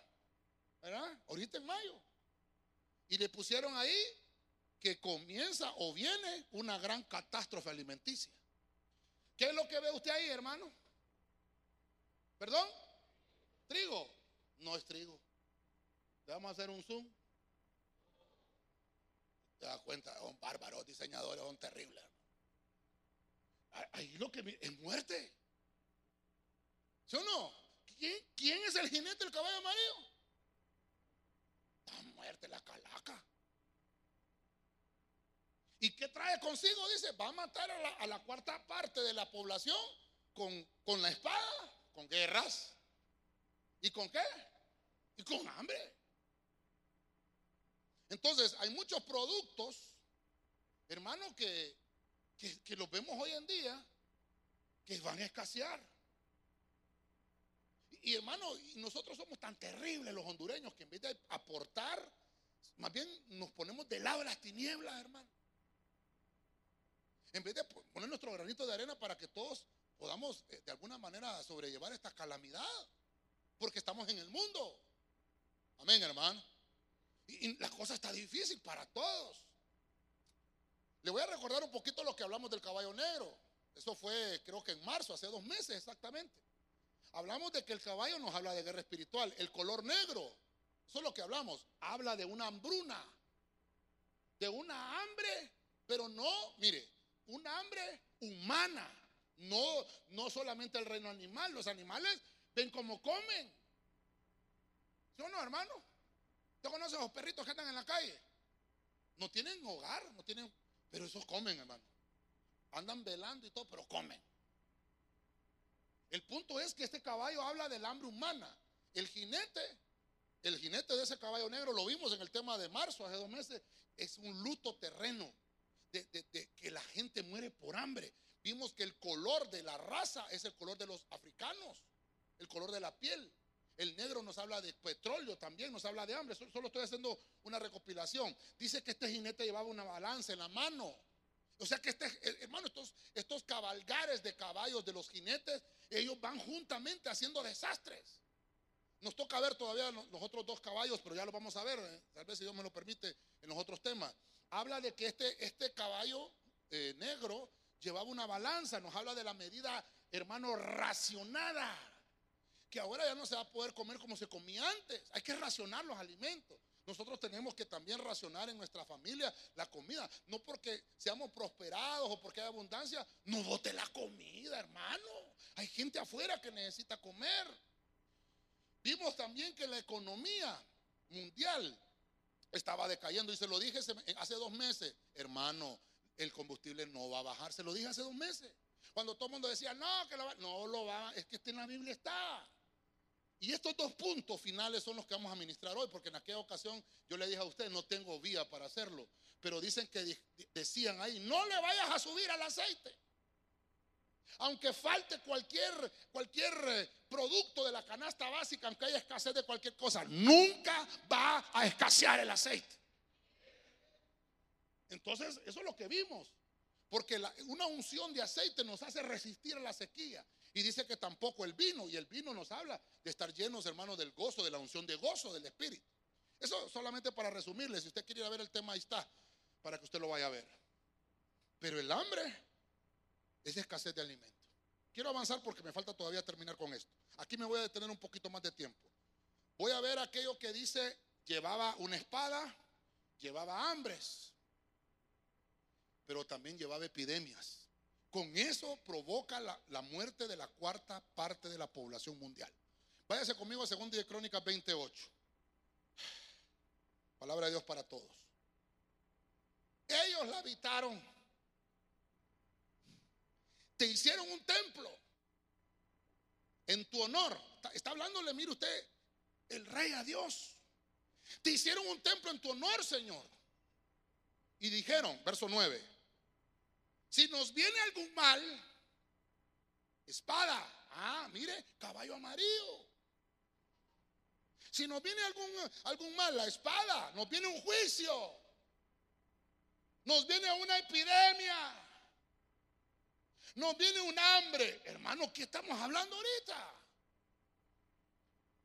Speaker 2: ¿verdad? Ahorita en mayo. Y le pusieron ahí que comienza o viene una gran catástrofe alimenticia. ¿Qué es lo que ve usted ahí, hermano? ¿Perdón? Trigo. No es trigo. Le vamos a hacer un zoom. Te das cuenta, son bárbaros, diseñadores, son terribles. Ahí lo que es muerte. ¿Sí o no? ¿Quién, es el jinete del caballo amarillo? La muerte, la calaca. ¿Y qué trae consigo? Dice, va a matar a la, cuarta parte de la población con, con la espada, con guerras. ¿Y con qué? Y con hambre. Entonces, hay muchos productos, hermano, que que, los vemos hoy en día que van a escasear. Y, hermano, nosotros somos tan terribles los hondureños que en vez de aportar, más bien nos ponemos de lado de las tinieblas, hermano. En vez de poner nuestro granito de arena para que todos podamos eh, de alguna manera sobrellevar esta calamidad, porque estamos en el mundo. Amén, hermano. Y, y la cosa está difícil para todos. Le voy a recordar un poquito lo que hablamos del caballo negro. Eso fue creo que en marzo, hace dos meses exactamente. Hablamos de que el caballo nos habla de guerra espiritual. El color negro, eso es lo que hablamos, habla de una hambruna, de una hambre, pero no, mire, una hambre humana. No, no solamente el reino animal, los animales ven cómo comen. ¿Sí o no, hermano? ¿Usted conoce a los perritos que andan en la calle? No tienen hogar, no tienen pero esos comen, hermano. Andan velando y todo, pero comen. El punto es que este caballo habla del hambre humana. El jinete, el jinete de ese caballo negro, lo vimos en el tema de marzo, hace dos meses, es un luto terreno de que la gente muere por hambre. Vimos que el color de la raza es el color de los africanos, el color de la piel. El negro nos habla de petróleo también, nos habla de hambre. Solo estoy haciendo una recopilación. Dice que este jinete llevaba una balanza en la mano. O sea que este, eh, hermano, estos, cabalgares de caballos de los jinetes, ellos van juntamente haciendo desastres. Nos toca ver todavía los otros dos caballos, pero ya lo vamos a ver, eh, tal vez si Dios me lo permite, en los otros temas. Habla de que este, este caballo eh, negro llevaba una balanza, nos habla de la medida, hermano, racionada que ahora ya no se va a poder comer como se comía antes. Hay que racionar los alimentos. Nosotros tenemos que también racionar en nuestra familia la comida. No porque seamos prosperados o porque hay abundancia, no bote la comida, hermano. Hay gente afuera que necesita comer. Vimos también que la economía mundial estaba decayendo y se lo dije hace dos meses, hermano, el combustible no va a bajar. Se lo dije hace dos meses. Cuando todo el mundo decía, no, que lo va, no lo va, es que en la Biblia está. Y estos dos puntos finales son los que vamos a ministrar hoy, porque en aquella ocasión yo le dije a usted, no tengo vía para hacerlo. Pero dicen que decían ahí, no le vayas a subir al aceite. Aunque falte cualquier, cualquier eh, producto de la canasta básica, aunque haya escasez de cualquier cosa, nunca va a escasear el aceite. Entonces, eso es lo que vimos. Porque una unción de aceite nos hace resistir a la sequía. Y dice que tampoco el vino. Y el vino nos habla de estar llenos, hermanos, del gozo, de la unción de gozo del Espíritu. Eso solamente para resumirle. Si usted quiere ir a ver el tema, ahí está. Para que usted lo vaya a ver. Pero el hambre es escasez de alimento. Quiero avanzar porque me falta todavía terminar con esto. Aquí me voy a detener un poquito más de tiempo. Voy a ver aquello que dice, llevaba una espada, llevaba hambres pero también llevaba epidemias. Con eso provoca la, muerte de la cuarta parte de la población mundial. Váyase conmigo a 2 de Crónicas 28. Palabra de Dios para todos. Ellos la habitaron. Te hicieron un templo en tu honor. Está, está hablándole, mire usted, el rey a Dios. Te hicieron un templo en tu honor, Señor. Y dijeron, verso 9, si nos viene algún mal, espada. Ah, mire, caballo amarillo. Si nos viene algún, algún mal, la espada. Nos viene un juicio. Nos viene una epidemia. Nos viene un hambre. Hermano, ¿qué estamos hablando ahorita?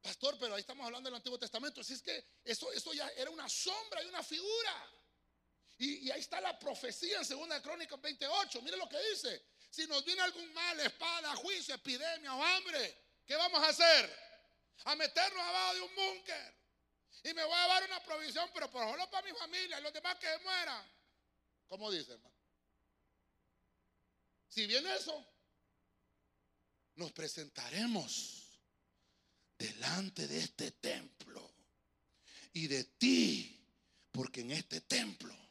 Speaker 2: Pastor, pero ahí estamos hablando del Antiguo Testamento. Si es que eso, eso ya era una sombra y una figura. Y, ahí está la profecía en 2 Crónicas 28. Mire lo que dice. Si nos viene algún mal, espada, juicio, epidemia o hambre, ¿qué vamos a hacer? A meternos abajo de un búnker. Y me voy a dar una provisión, pero por solo para mi familia y los demás que mueran. ¿Cómo dice, hermano? Si viene eso, nos presentaremos delante de este templo y de ti, porque en este templo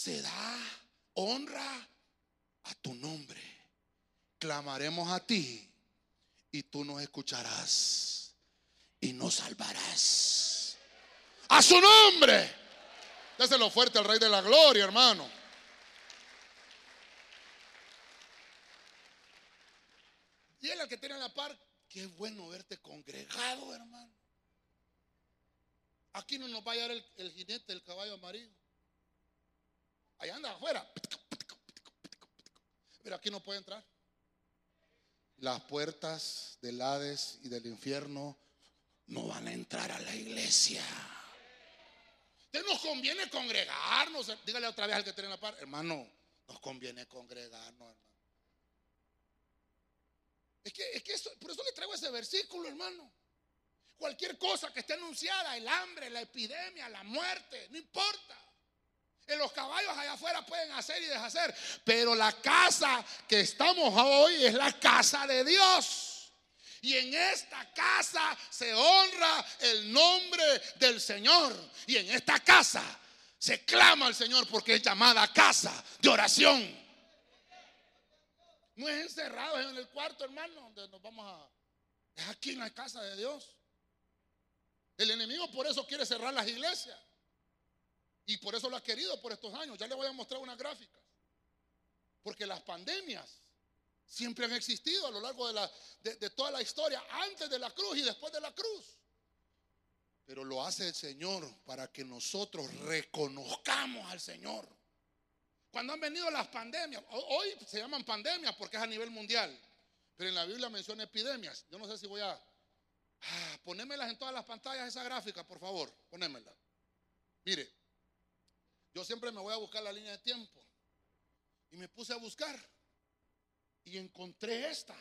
Speaker 2: se da honra a tu nombre. Clamaremos a ti y tú nos escucharás y nos salvarás. A su nombre. Déselo fuerte al Rey de la Gloria, hermano. Y él al que tiene la par, qué bueno verte congregado, hermano. Aquí no nos va a llegar el, el jinete, el caballo amarillo. Allá anda afuera. Pero aquí no puede entrar. Las puertas del Hades y del infierno no van a entrar a la iglesia. Entonces nos conviene congregarnos. Dígale otra vez al que tiene la par, hermano, nos conviene congregarnos, hermano. Es que, es que por eso le traigo ese versículo, hermano. Cualquier cosa que esté anunciada, el hambre, la epidemia, la muerte, no importa los caballos allá afuera pueden hacer y deshacer. Pero la casa que estamos hoy es la casa de Dios. Y en esta casa se honra el nombre del Señor. Y en esta casa se clama al Señor porque es llamada casa de oración. No es encerrado en el cuarto, hermano, donde nos vamos a... Es aquí en la casa de Dios. El enemigo por eso quiere cerrar las iglesias. Y por eso lo ha querido por estos años. Ya le voy a mostrar unas gráficas. Porque las pandemias siempre han existido a lo largo de, toda la historia, antes de la cruz y después de la cruz. Pero lo hace el Señor para que nosotros reconozcamos al Señor. Cuando han venido las pandemias, hoy se llaman pandemias porque es a nivel mundial, pero en la Biblia menciona epidemias. Yo no sé si voy a ah, en todas las pantallas, esa gráfica, por favor, ponémela. Mire, yo siempre me voy a buscar la línea de tiempo. Y me puse a buscar. Y encontré esta.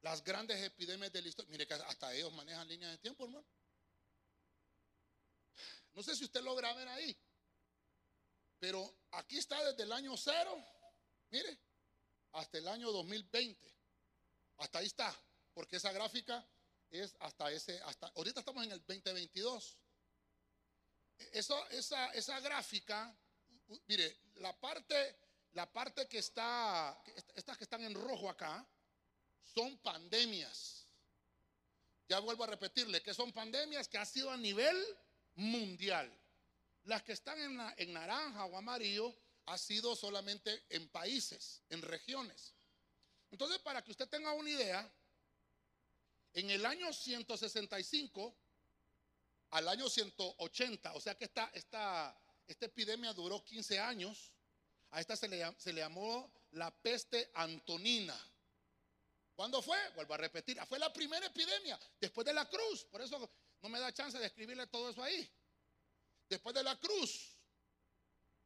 Speaker 2: Las grandes epidemias de la historia. Mire que hasta ellos manejan líneas de tiempo, hermano. No sé si usted logra ver ahí. Pero aquí está desde el año cero. Mire. Hasta el año 2020. Hasta ahí está. Porque esa gráfica es hasta ese. Hasta, ahorita estamos en el 2022 esa, esa gráfica, mire, la parte, la parte que está, estas que están en rojo acá, son pandemias. Ya vuelvo a repetirle que son pandemias que han sido a nivel mundial. Las que están en, en naranja o amarillo ha sido solamente en países, en regiones. Entonces, para que usted tenga una idea, en el año 165 al año 180, o sea que esta, esta, esta epidemia duró 15 años, A esta se le, se le llamó la peste antonina. ¿Cuándo fue? Vuelvo a repetir. Fue la primera epidemia después de la cruz. Por eso no me da chance de escribirle todo eso ahí. Después de la cruz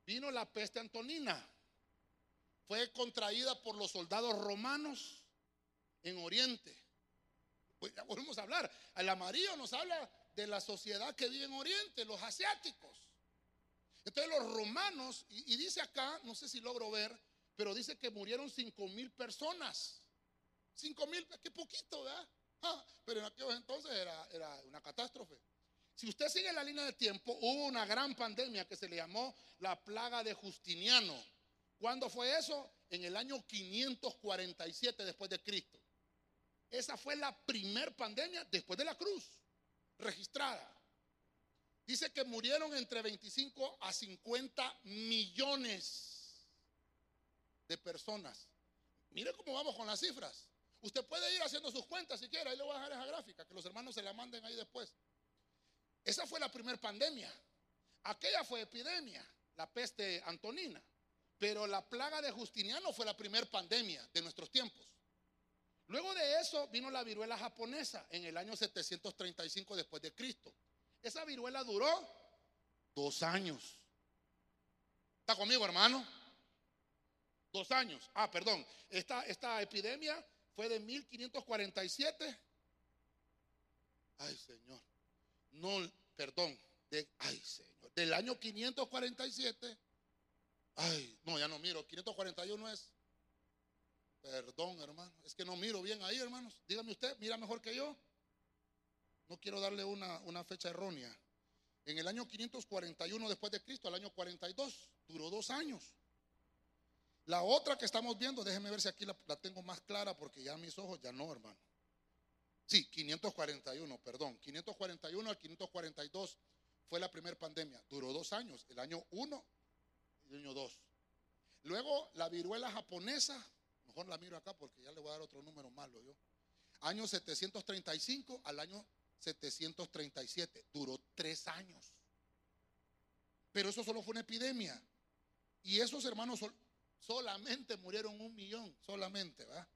Speaker 2: vino la peste antonina. Fue contraída por los soldados romanos en Oriente. Pues ya volvemos a hablar. El amarillo nos habla de la sociedad que vive en Oriente, los asiáticos. Entonces los romanos, y, dice acá, no sé si logro ver, pero dice que murieron cinco mil personas. Cinco mil, qué poquito, ¿verdad? Ah, pero en aquellos entonces era, era una catástrofe. Si usted sigue la línea de tiempo, hubo una gran pandemia que se le llamó la plaga de Justiniano. ¿Cuándo fue eso? En el año 547 después de Cristo. Esa fue la primer pandemia después de la cruz, registrada. Dice que murieron entre 25 a 50 millones de personas. Mire cómo vamos con las cifras. Usted puede ir haciendo sus cuentas si quiere. Ahí le voy a dejar esa gráfica, que los hermanos se la manden ahí después. Esa fue la primera pandemia. Aquella fue epidemia, la peste antonina. Pero la plaga de Justiniano fue la primera pandemia de nuestros tiempos. Luego de eso vino la viruela japonesa en el año 735 después de Cristo. Esa viruela duró dos años. ¿Está conmigo, hermano? Dos años. Ah, perdón. Esta, esta epidemia fue de 1547. Ay, Señor. No, perdón. De, ay, Señor. Del año 547. Ay, no, ya no miro. 541 es. Perdón, hermano. Es que no miro bien ahí, hermanos. Dígame usted, mira mejor que yo. No quiero darle una, una fecha errónea. En el año 541 después de Cristo, al año 42, duró dos años. La otra que estamos viendo, déjeme ver si aquí la, la tengo más clara, porque ya mis ojos ya no, hermano. Sí, 541, perdón. 541 al 542 fue la primera pandemia. Duró dos años, el año 1 y el año 2. Luego la viruela japonesa, mejor la miro acá porque ya le voy a dar otro número malo yo. Año 735 al año 737. Duró tres años. Pero eso solo fue una epidemia. Y esos hermanos sol- solamente murieron un millón, solamente, ¿va?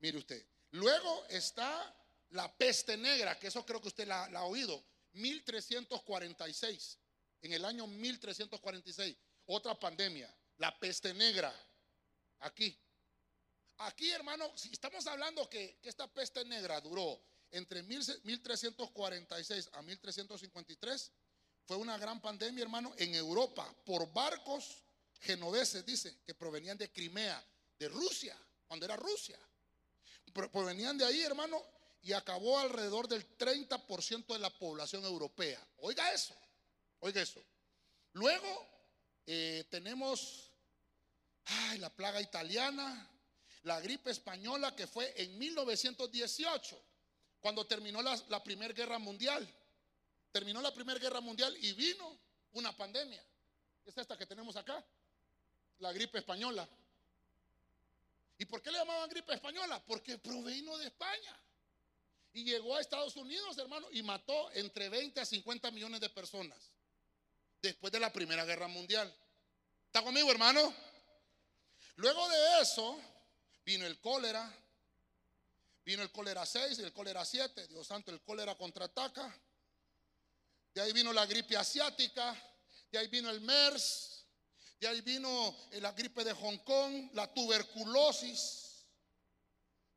Speaker 2: Mire usted. Luego está la peste negra, que eso creo que usted la, la ha oído. 1346. En el año 1346. Otra pandemia. La peste negra. Aquí. Aquí, hermano, si estamos hablando que, esta peste negra duró entre 1000 1346 a 1353, fue una gran pandemia, hermano, en Europa, por barcos genoveses, dice, que provenían de Crimea, de Rusia, cuando era Rusia. Pro- Provenían de ahí, hermano, y acabó alrededor del 30% de la población europea. Oiga eso, oiga eso. Luego eh, tenemos la plaga italiana, la gripe española que fue en 1918, cuando terminó la, Primera Guerra Mundial. Terminó la Primera Guerra Mundial y vino una pandemia. Es esta que tenemos acá, la gripe española. ¿Y por qué le llamaban gripe española? Porque provino de España. Y llegó a Estados Unidos, hermano, y mató entre 20 a 50 millones de personas después de la Primera Guerra Mundial. ¿Está conmigo, hermano? Luego de eso vino el cólera, vino el cólera 6 y el cólera 7. Dios santo, el cólera contraataca. De ahí vino la gripe asiática, de ahí vino el MERS, de ahí vino eh, la gripe de Hong Kong, la tuberculosis.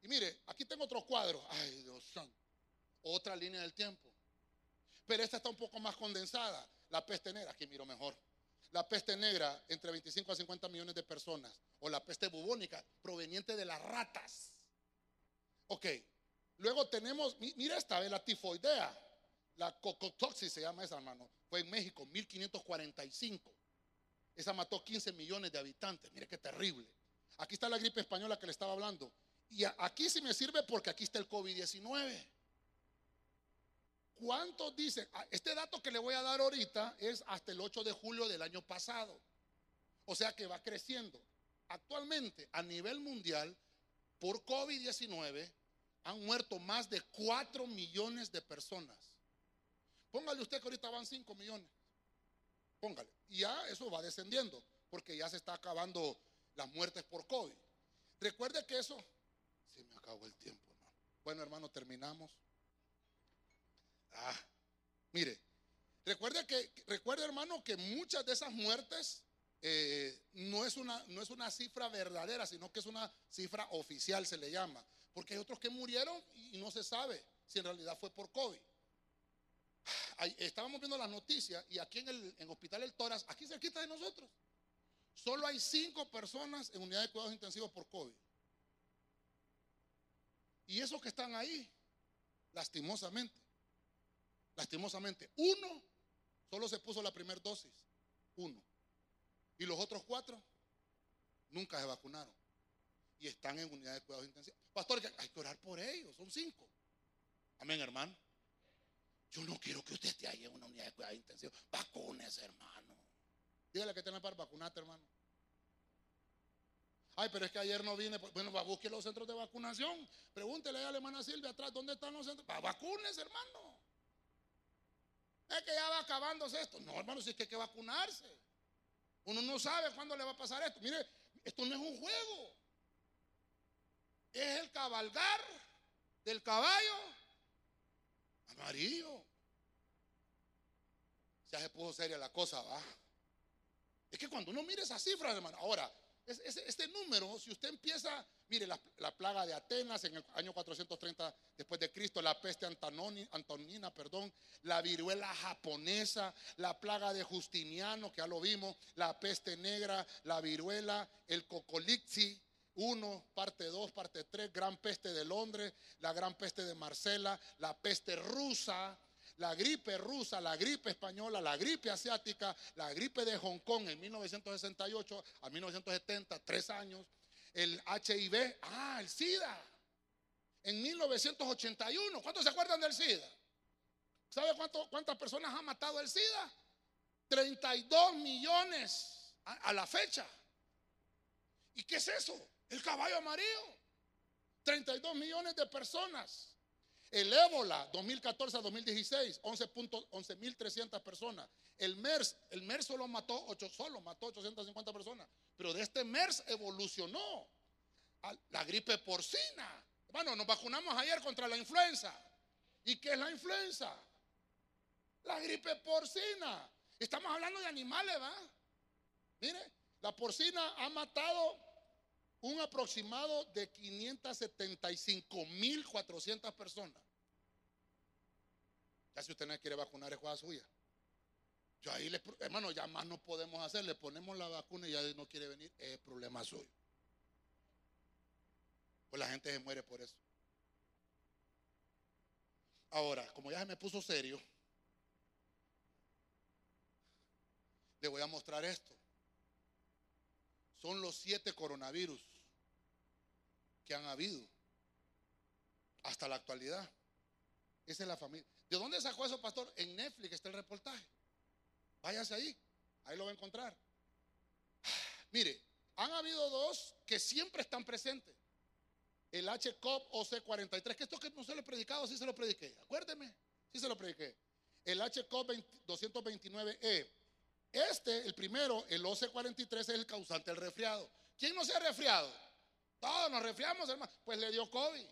Speaker 2: Y mire, aquí tengo otro cuadro. Ay, Dios santo. Otra línea del tiempo. Pero esta está un poco más condensada. La peste negra, aquí miro mejor. La peste negra, entre 25 a 50 millones de personas. O la peste bubónica, proveniente de las ratas. Ok. Luego tenemos, mi- mira esta, la tifoidea. La cocotoxis se llama esa, hermano. Fue en México, 1545. Esa mató 15 millones de habitantes. Mire qué terrible. Aquí está la gripe española que le estaba hablando. Y aquí sí me sirve porque aquí está el COVID-19. ¿Cuántos dicen? Ah, Este dato que le voy a dar ahorita es hasta el 8 de julio del año pasado. O sea que va creciendo. Actualmente, a nivel mundial, por COVID-19, han muerto más de 4 millones de personas. Póngale usted que ahorita van 5 millones. Póngale. Y ya eso va descendiendo. porque ya se está acabando las muertes por COVID. Recuerde que eso, se me acabó el tiempo, hermano. Bueno, hermano, terminamos. Ah, mire, recuerde que, recuerde, hermano, que muchas de esas muertes eh, no, es una, no es una cifra verdadera, sino que es una cifra oficial, se le llama. Porque hay otros que murieron y no se sabe si en realidad fue por COVID. estábamos viendo las noticias y aquí en el en Hospital El Toras, aquí cerquita de nosotros, solo hay cinco personas en unidad de cuidados intensivos por COVID. Y esos que están ahí, lastimosamente, lastimosamente, uno solo se puso la primera dosis, uno. Y los otros cuatro nunca se vacunaron. Y están en unidad de cuidados intensivos. Pastor, hay que orar por ellos, son cinco. Amén, hermano. Yo no quiero que usted esté ahí en una unidad de cuidados intensivos. Vacunes, hermano. Dígale que tiene para vacunarte, hermano. Ay, pero es que ayer no vine. Bueno, va, busque los centros de vacunación. Pregúntele a la hermana Silvia atrás, ¿dónde están los centros? Va, vacunes, hermano. Es que ya va acabándose esto. No, hermano, si es que hay que vacunarse. Uno no sabe cuándo le va a pasar esto. Mire, esto no es un juego. Es el cabalgar del caballo amarillo. Ya se puso seria la cosa, va. Es que cuando uno mira esas cifras, hermano, ahora, este número, si usted empieza, mire, la, plaga de Atenas en el año 430 después de Cristo, la peste antonina, perdón, la viruela japonesa, la plaga de Justiniano, que ya lo vimos, la peste negra, la viruela, el cocolixi, 1, parte 2, parte 3, gran peste de Londres, la gran peste de Marsella, la peste rusa, la gripe rusa, la gripe española, la gripe asiática, la gripe de Hong Kong en 1968 a 1970, tres años, el HIV, ah, el SIDA, en 1981. ¿Cuántos se acuerdan del SIDA? ¿Sabe cuántas personas ha matado el SIDA? 32 millones a la fecha. ¿Y qué es eso? El caballo amarillo. 32 millones de personas. El ébola 2014 a 2016, 11.300 personas. El MERS, el MERS solo mató 8, solo mató 850 personas, pero de este MERS evolucionó la gripe porcina. Bueno, nos vacunamos ayer contra la influenza. ¿Y qué es la influenza? La gripe porcina. Estamos hablando de animales, ¿va? Mire, la porcina ha matado un aproximado de 575.400 personas. Ya si usted no quiere vacunar es cosa suya. Yo ahí le, hermano, ya más no podemos hacer, le ponemos la vacuna y ya no quiere venir, es problema suyo. Pues la gente se muere por eso. Ahora, como ya se me puso serio, le voy a mostrar esto son los siete coronavirus que han habido hasta la actualidad. Esa es la familia. ¿De dónde sacó eso, pastor? En Netflix está el reportaje. Váyase ahí, ahí lo va a encontrar. Mire, han habido dos que siempre están presentes. El HCOP OC43, que esto que no se lo he predicado, sí se lo prediqué. Acuérdeme, sí se lo prediqué. El HCOP 229E este, el primero, el OC43, es el causante del resfriado. ¿Quién no se ha resfriado? Todos nos resfriamos, hermano. Pues le dio COVID.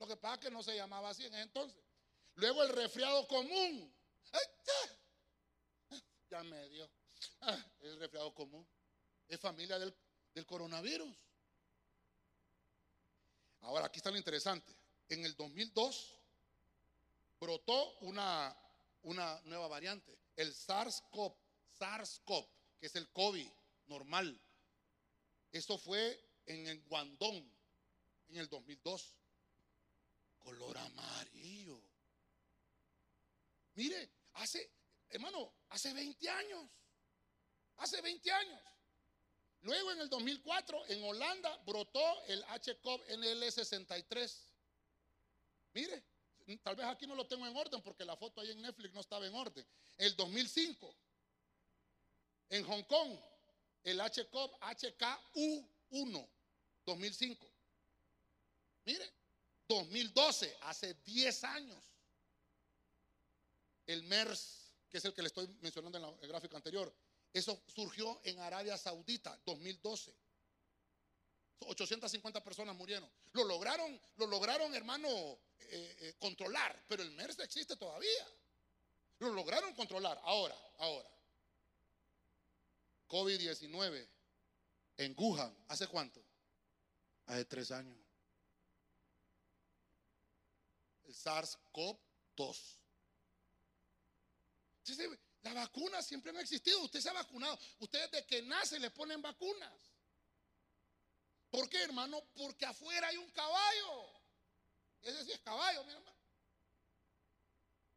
Speaker 2: Lo que pasa es que no se llamaba así en ese entonces. Luego el resfriado común. ya me dio. Ah, el resfriado común. Es familia del, del coronavirus. Ahora, aquí está lo interesante. En el 2002 brotó una, una nueva variante, el SARS-CoV SARS-CoV, que es el COVID normal. Eso fue en el Guandón, en el 2002. Color amarillo. Mire, hace, hermano, hace 20 años. Hace 20 años. Luego en el 2004 en Holanda brotó el HCOV NL63. Mire, tal vez aquí no lo tengo en orden porque la foto ahí en Netflix no estaba en orden. El 2005 en Hong Kong, el HCOP HKU1 2005. Mire, 2012, hace 10 años. El MERS, que es el que le estoy mencionando en el gráfico anterior, Eso surgió en Arabia Saudita, 2012. 850 personas murieron. Lo lograron, lo lograron, hermano, eh, eh, controlar, pero el MERS existe todavía. Lo lograron controlar. Ahora, ahora. COVID-19 en Wuhan, ¿hace cuánto? Hace tres años. El SARS-CoV-2. La vacuna siempre ha existido. Usted se ha vacunado. Ustedes de que nace le ponen vacunas. ¿Por qué, hermano? Porque afuera hay un caballo. Ese sí es caballo, mi hermano.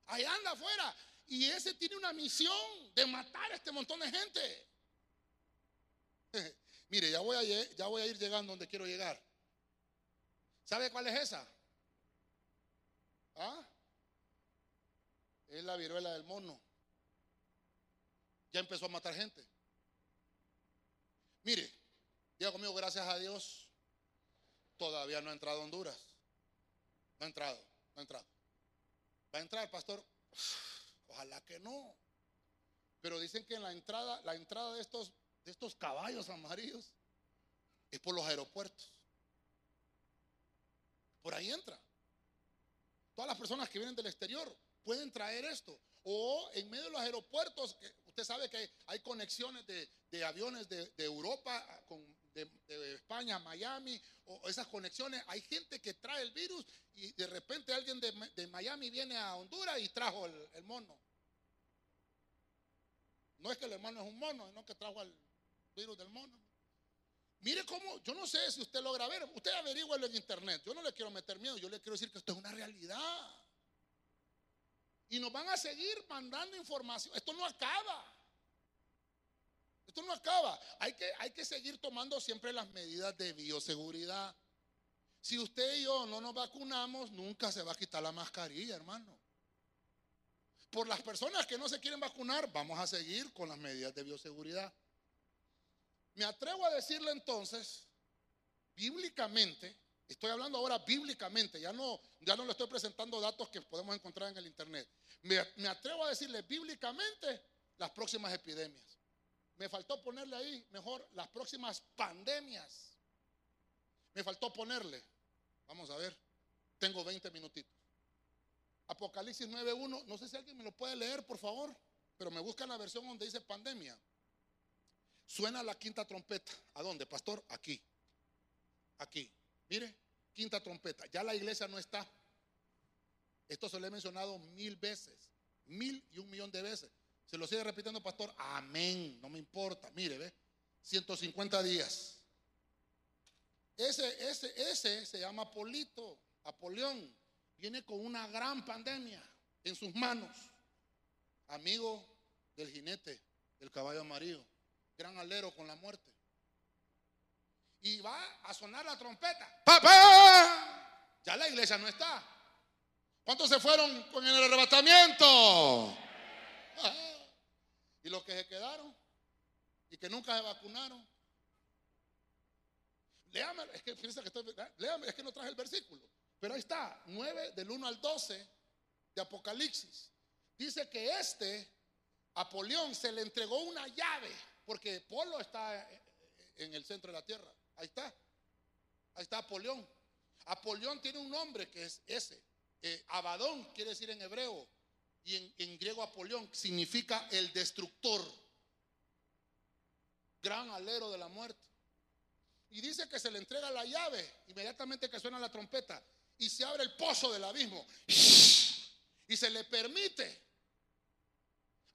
Speaker 2: Ahí anda afuera. Y ese tiene una misión de matar a este montón de gente. Mire, ya voy, a, ir llegando donde quiero llegar. ¿Sabe cuál es esa? ¿Ah? Es la viruela del mono. Ya empezó a matar gente. Mire, diga conmigo, gracias a Dios, todavía no ha entrado a Honduras. No ha entrado, no ha entrado. ¿Va a entrar, pastor? Ojalá que no. Pero dicen que en la entrada, la entrada de estos, de estos caballos amarillos es por los aeropuertos. Por ahí entra. Todas las personas que vienen del exterior pueden traer esto. O en medio de los aeropuertos, usted sabe que hay conexiones de, aviones de, Europa con, de, España Miami, o esas conexiones. Hay gente que trae el virus y de repente alguien de, Miami viene a Honduras y trajo el, mono. No es que el hermano es un mono, sino que trajo el virus del mono. Mire cómo, yo no sé si usted logra ver, usted averigüelo en internet. Yo no le quiero meter miedo, yo le quiero decir que esto es una realidad. Y nos van a seguir mandando información. Esto no acaba. Esto no acaba. Hay que, hay que seguir tomando siempre las medidas de bioseguridad. Si usted y yo no nos vacunamos, nunca se va a quitar la mascarilla, hermano. Por las personas que no se quieren vacunar, vamos a seguir con las medidas de bioseguridad. Me atrevo a decirle entonces, bíblicamente, estoy hablando ahora bíblicamente, ya no, ya no le estoy presentando datos que podemos encontrar en el internet. Me, me atrevo a decirle bíblicamente las próximas epidemias. Me faltó ponerle ahí mejor las próximas pandemias. Me faltó ponerle, vamos a ver, tengo 20 minutitos. Apocalipsis 9.1, no sé si alguien me lo puede leer, por favor, pero me buscan la versión donde dice pandemia. Suena la quinta trompeta. ¿A dónde, pastor? Aquí. Aquí. Mire, quinta trompeta. Ya la iglesia no está. Esto se lo he mencionado mil veces. Mil y un millón de veces. Se lo sigue repitiendo, pastor. Amén. No me importa. Mire, ve. 150 días. Ese, ese, ese se llama Polito, Apolión. Viene con una gran pandemia en sus manos. Amigo del jinete, del caballo amarillo gran alero con la muerte. Y va a sonar la trompeta. ¡Papá! Ya la iglesia no está. ¿Cuántos se fueron con el arrebatamiento? Y los que se quedaron y que nunca se vacunaron. Léame, es que fíjense que estoy, léame, es que no traje el versículo. Pero ahí está, 9 del 1 al 12 de Apocalipsis. Dice que este, Apolión, se le entregó una llave porque Polo está en el centro de la tierra. Ahí está. Ahí está Apolión. Apolión tiene un nombre que es ese. Eh, Abadón quiere decir en hebreo. Y en, en griego Apolión significa el destructor. Gran alero de la muerte. Y dice que se le entrega la llave inmediatamente que suena la trompeta. Y se abre el pozo del abismo. Y se le permite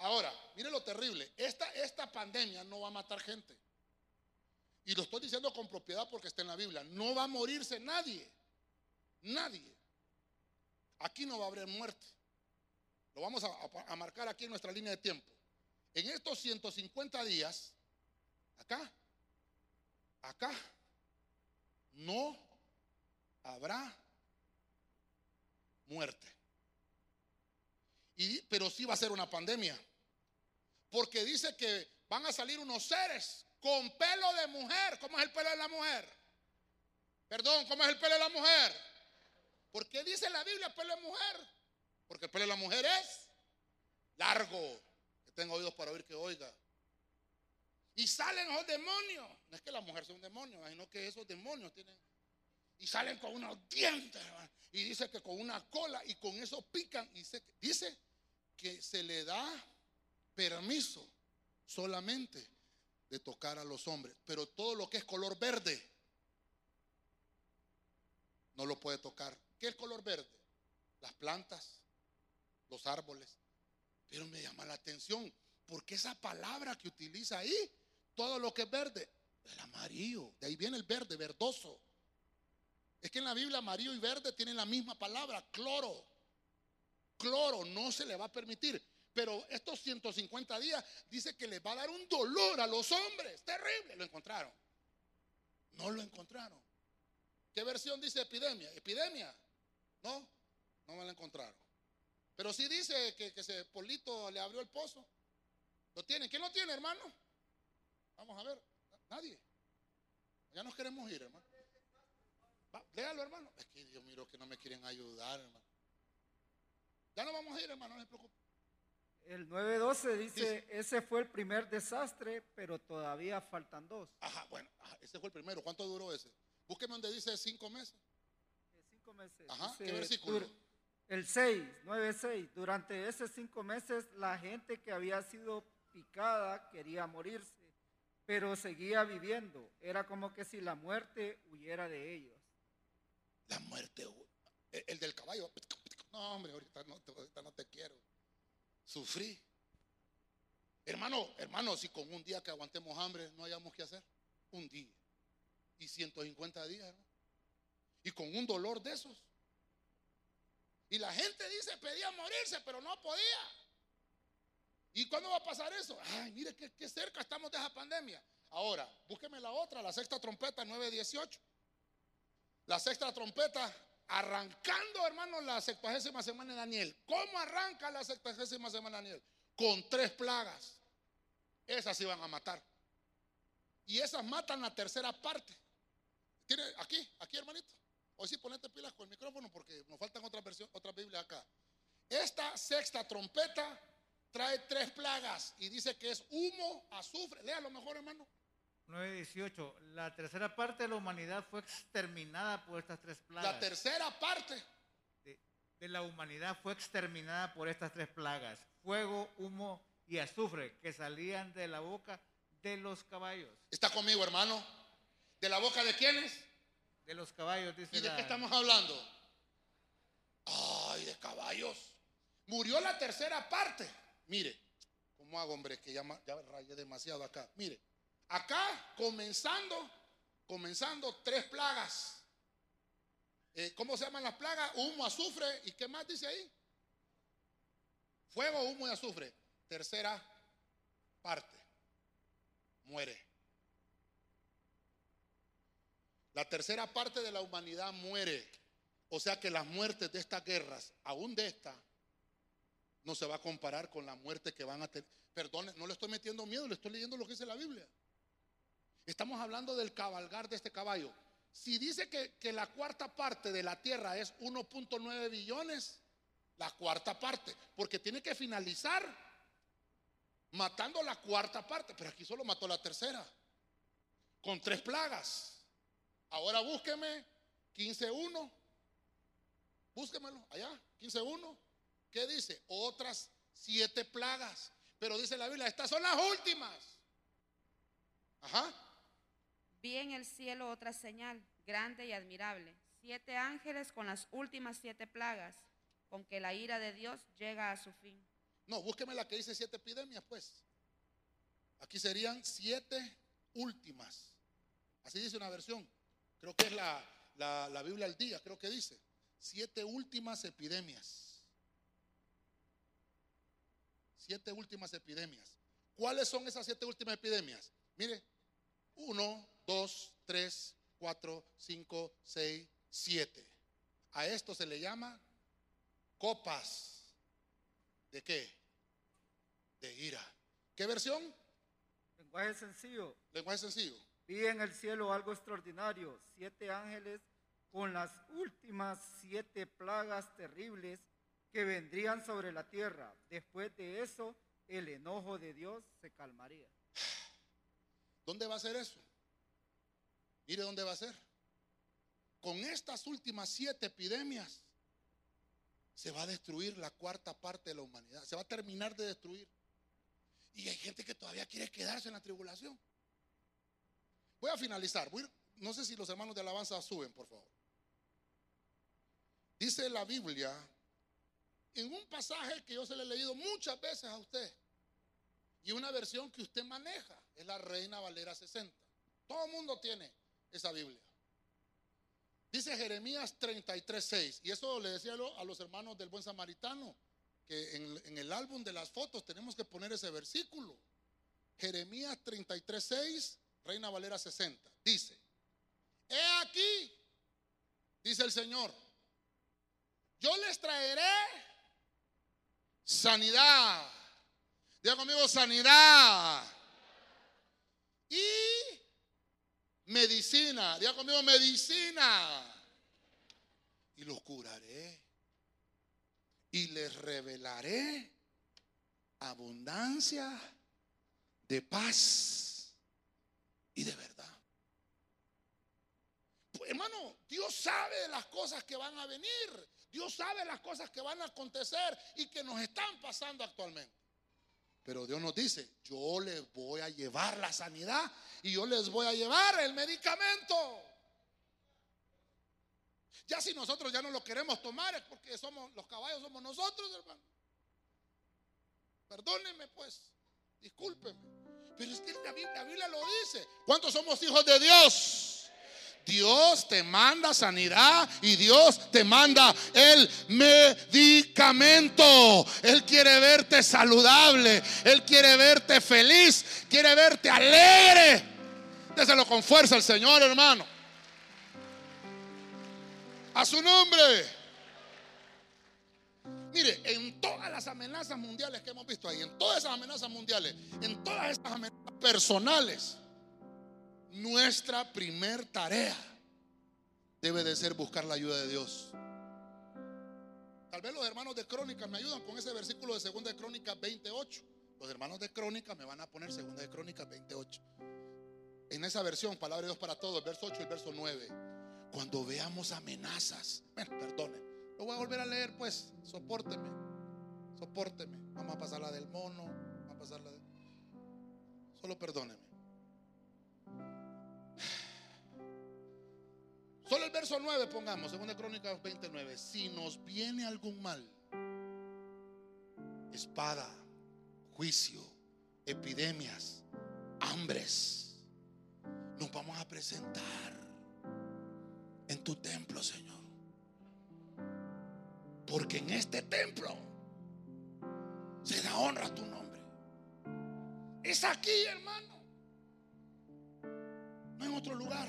Speaker 2: Ahora, mire lo terrible. Esta, esta pandemia no va a matar gente. Y lo estoy diciendo con propiedad porque está en la Biblia. No va a morirse nadie. Nadie. Aquí no va a haber muerte. Lo vamos a, marcar aquí en nuestra línea de tiempo. En estos 150 días, acá, acá, no habrá muerte. Y, pero sí va a ser una pandemia. Porque dice que van a salir unos seres con pelo de mujer. ¿Cómo es el pelo de la mujer? Perdón, ¿cómo es el pelo de la mujer? ¿Por qué dice la Biblia pelo de mujer? Porque el pelo de la mujer es largo. Que tenga oídos para oír que oiga. Y salen esos demonios. No es que la mujer sea un demonio, imagino que esos demonios tienen. Y salen con unos dientes. Y dice que con una cola y con eso pican. Y dice que se le da permiso solamente de tocar a los hombres. Pero todo lo que es color verde no lo puede tocar. ¿Qué es color verde? Las plantas, los árboles. Pero me llama la atención porque esa palabra que utiliza ahí, todo lo que es verde, el amarillo, de ahí viene el verde, verdoso. Es que en la Biblia amarillo y verde tienen la misma palabra, cloro. Cloro no se le va a permitir. Pero estos 150 días dice que les va a dar un dolor a los hombres. Terrible. Lo encontraron. No lo encontraron. ¿Qué versión dice epidemia? ¿Epidemia? No, no me la encontraron. Pero sí dice que, que ese Polito le abrió el pozo. ¿Lo tiene? ¿Quién lo tiene, hermano? Vamos a ver. Nadie. Ya nos queremos ir, hermano. léalo, hermano. Es que Dios miro que no me quieren ayudar, hermano. Ya no vamos a ir, hermano, no se preocupe.
Speaker 3: El 9.12 dice, ese fue el primer desastre, pero todavía faltan dos.
Speaker 2: Ajá, bueno, ese fue el primero. ¿Cuánto duró ese? Búsqueme donde dice cinco meses.
Speaker 3: Eh, cinco meses.
Speaker 2: Ajá, ¿qué versículo?
Speaker 3: El 6, 9.6. Durante esos cinco meses la gente que había sido picada quería morirse, pero seguía viviendo. Era como que si la muerte huyera de ellos.
Speaker 2: La muerte, el, del caballo. No, hombre, ahorita no, ahorita no te quiero. Sufrí. Hermano, hermano, si con un día que aguantemos hambre no hayamos que hacer, un día. Y 150 días, Y con un dolor de esos. Y la gente dice, pedía morirse, pero no podía. ¿Y cuándo va a pasar eso? Ay, mire qué, cerca estamos de esa pandemia. Ahora, búsqueme la otra, la sexta trompeta 918. La sexta trompeta arrancando, hermano, la sextagésima semana de Daniel. ¿Cómo arranca la sextagésima semana de Daniel? Con tres plagas. Esas iban a matar. Y esas matan la tercera parte. ¿Tiene aquí, aquí, hermanito? Hoy sí ponete pilas con el micrófono porque nos faltan otras versiones, otra Biblia acá. Esta sexta trompeta trae tres plagas y dice que es humo, azufre. Lea lo mejor, hermano.
Speaker 3: 9.18. La tercera parte de la humanidad fue exterminada por estas tres plagas.
Speaker 2: La tercera parte
Speaker 3: de, de, la humanidad fue exterminada por estas tres plagas. Fuego, humo y azufre que salían de la boca de los caballos.
Speaker 2: ¿Está conmigo, hermano? ¿De la boca de quiénes?
Speaker 3: De los caballos, dice.
Speaker 2: ¿Y de qué estamos hablando? Ay, de caballos. Murió la tercera parte. Mire, ¿cómo hago, hombre? Que ya, ya rayé demasiado acá. Mire, acá comenzando, comenzando tres plagas. Eh, ¿Cómo se llaman las plagas? Humo, azufre. ¿Y qué más dice ahí? Fuego, humo y azufre. Tercera parte. Muere. La tercera parte de la humanidad muere. O sea que las muertes de estas guerras, aún de esta, no se va a comparar con la muerte que van a tener. Perdón, no le estoy metiendo miedo, le estoy leyendo lo que dice la Biblia. Estamos hablando del cabalgar de este caballo. Si dice que, la cuarta parte de la tierra es 1.9 billones, la cuarta parte, porque tiene que finalizar matando la cuarta parte, pero aquí solo mató la tercera, con tres plagas. Ahora búsqueme 15.1, búsquemelo allá, 15.1. ¿Qué dice? Otras siete plagas. Pero dice la Biblia, estas son las últimas. Ajá.
Speaker 4: Vi en el cielo otra señal, grande y admirable. Siete ángeles con las últimas siete plagas, con que la ira de Dios llega a su fin.
Speaker 2: No, búsqueme la que dice siete epidemias, pues. Aquí serían siete últimas. Así dice una versión. Creo que es la, la, la Biblia al día, creo que dice. Siete últimas epidemias siete últimas epidemias. ¿Cuáles son esas siete últimas epidemias? Mire, uno, dos, tres, cuatro, cinco, seis, siete. A esto se le llama copas. ¿De qué? De ira. ¿Qué versión?
Speaker 3: Lenguaje sencillo.
Speaker 2: Lenguaje sencillo.
Speaker 3: Vi en el cielo algo extraordinario. Siete ángeles con las últimas siete plagas terribles que vendrían sobre la tierra. Después de eso, el enojo de Dios se calmaría.
Speaker 2: ¿Dónde va a ser eso? Mire dónde va a ser. Con estas últimas siete epidemias se va a destruir la cuarta parte de la humanidad. Se va a terminar de destruir. Y hay gente que todavía quiere quedarse en la tribulación. Voy a finalizar. no sé si los hermanos de alabanza suben, por favor. Dice la Biblia, en un pasaje que yo se le he leído muchas veces a usted, y una versión que usted maneja, es la Reina Valera 60. Todo el mundo tiene esa Biblia. Dice Jeremías 33.6, y eso le decía a los hermanos del buen samaritano, que en, el álbum de las fotos tenemos que poner ese versículo. Jeremías 33.6, Reina Valera 60. Dice, he aquí, dice el Señor, yo les traeré sanidad. Diga conmigo, sanidad. Y medicina. Diga conmigo, medicina. Y los curaré. Y les revelaré abundancia de paz y de verdad. Pues, hermano, Dios sabe las cosas que van a venir. Dios sabe las cosas que van a acontecer y que nos están pasando actualmente. Pero Dios nos dice, yo les voy a llevar la sanidad y yo les voy a llevar el medicamento. Ya si nosotros ya no lo queremos tomar es porque somos los caballos somos nosotros, hermano. Perdónenme pues, discúlpenme. Pero es que la Biblia lo dice. ¿Cuántos somos hijos de Dios? Dios te manda sanidad y Dios te manda el medicamento. Él quiere verte saludable, Él quiere verte feliz, quiere verte alegre. Déselo con fuerza al Señor, hermano. A su nombre. Mire, en todas las amenazas mundiales que hemos visto ahí, en todas esas amenazas mundiales, en todas esas amenazas personales, nuestra primer tarea debe de ser buscar la ayuda de Dios. Tal vez los hermanos de Crónica me ayudan con ese versículo de Segunda de Crónica 28. Los hermanos de Crónica me van a poner Segunda de Crónica 28. En esa versión, palabra de Dios para todos, el verso 8 y el verso 9. Cuando veamos amenazas, bueno, perdone, lo voy a volver a leer, pues, soporteme, soporteme. Vamos a pasar la del mono, vamos a pasar la. Solo perdóneme. Solo el verso 9 pongamos, segunda crónica 29. Si nos viene algún mal, espada, juicio, epidemias, hambres, nos vamos a presentar en tu templo, Señor. Porque en este templo se da honra a tu nombre. Es aquí, hermano. En otro lugar.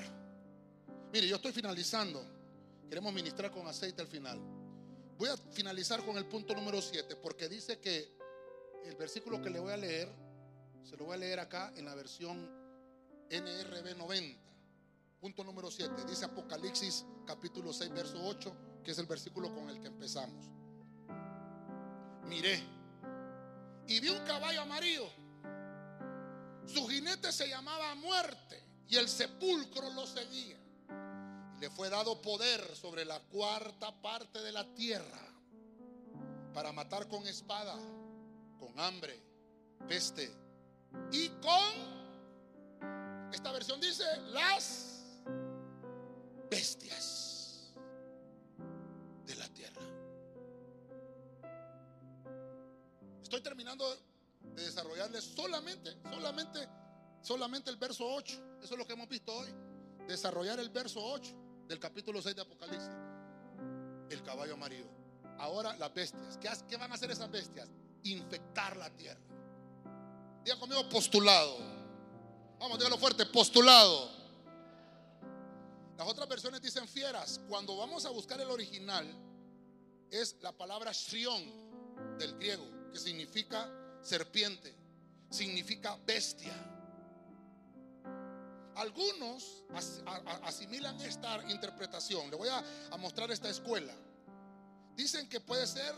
Speaker 2: Mire, yo estoy finalizando. Queremos ministrar con aceite al final. Voy a finalizar con el punto número 7, porque dice que el versículo que le voy a leer, se lo voy a leer acá en la versión NRB 90. Punto número 7. Dice Apocalipsis capítulo 6, verso 8, que es el versículo con el que empezamos. Miré y vi un caballo amarillo. Su jinete se llamaba muerte y el sepulcro lo seguía le fue dado poder sobre la cuarta parte de la tierra para matar con espada, con hambre, peste y con, esta versión dice, las bestias de la tierra. Estoy terminando de desarrollarles solamente, solamente, solamente el verso 8. Eso es lo que hemos visto hoy. Desarrollar el verso 8 del capítulo 6 de Apocalipsis. El caballo amarillo. Ahora las bestias. ¿Qué, van a hacer esas bestias? Infectar la tierra. Diga conmigo postulado. Vamos, dígalo fuerte, postulado. Las otras versiones dicen fieras. Cuando vamos a buscar el original, es la palabra shrion del griego, que significa serpiente, significa bestia. Algunos asimilan esta interpretación. Le voy a, mostrar esta escuela. Dicen que puede ser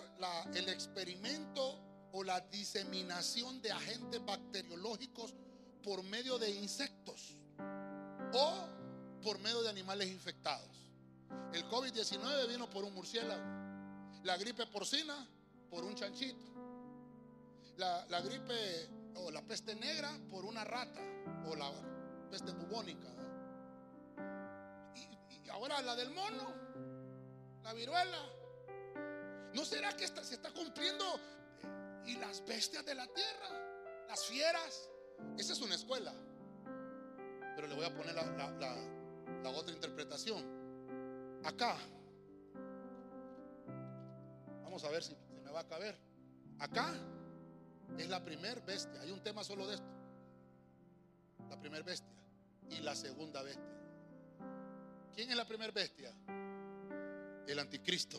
Speaker 2: el experimento o la diseminación de agentes bacteriológicos por medio de insectos o por medio de animales infectados. El COVID-19 vino por un murciélago. La gripe porcina por un chanchito. La, la gripe o la peste negra por una rata o la peste bubónica. Y, ahora la del mono, la viruela. ¿No será que esta- se está cumpliendo y las bestias de la tierra, las fieras? Esa es una escuela. Pero le voy a poner la- la otra interpretación. Acá. Vamos a ver si se me va a caber. Acá es la primer bestia. Hay un tema solo de esto. La primer bestia y la segunda bestia. ¿Quién es la primer bestia? El anticristo.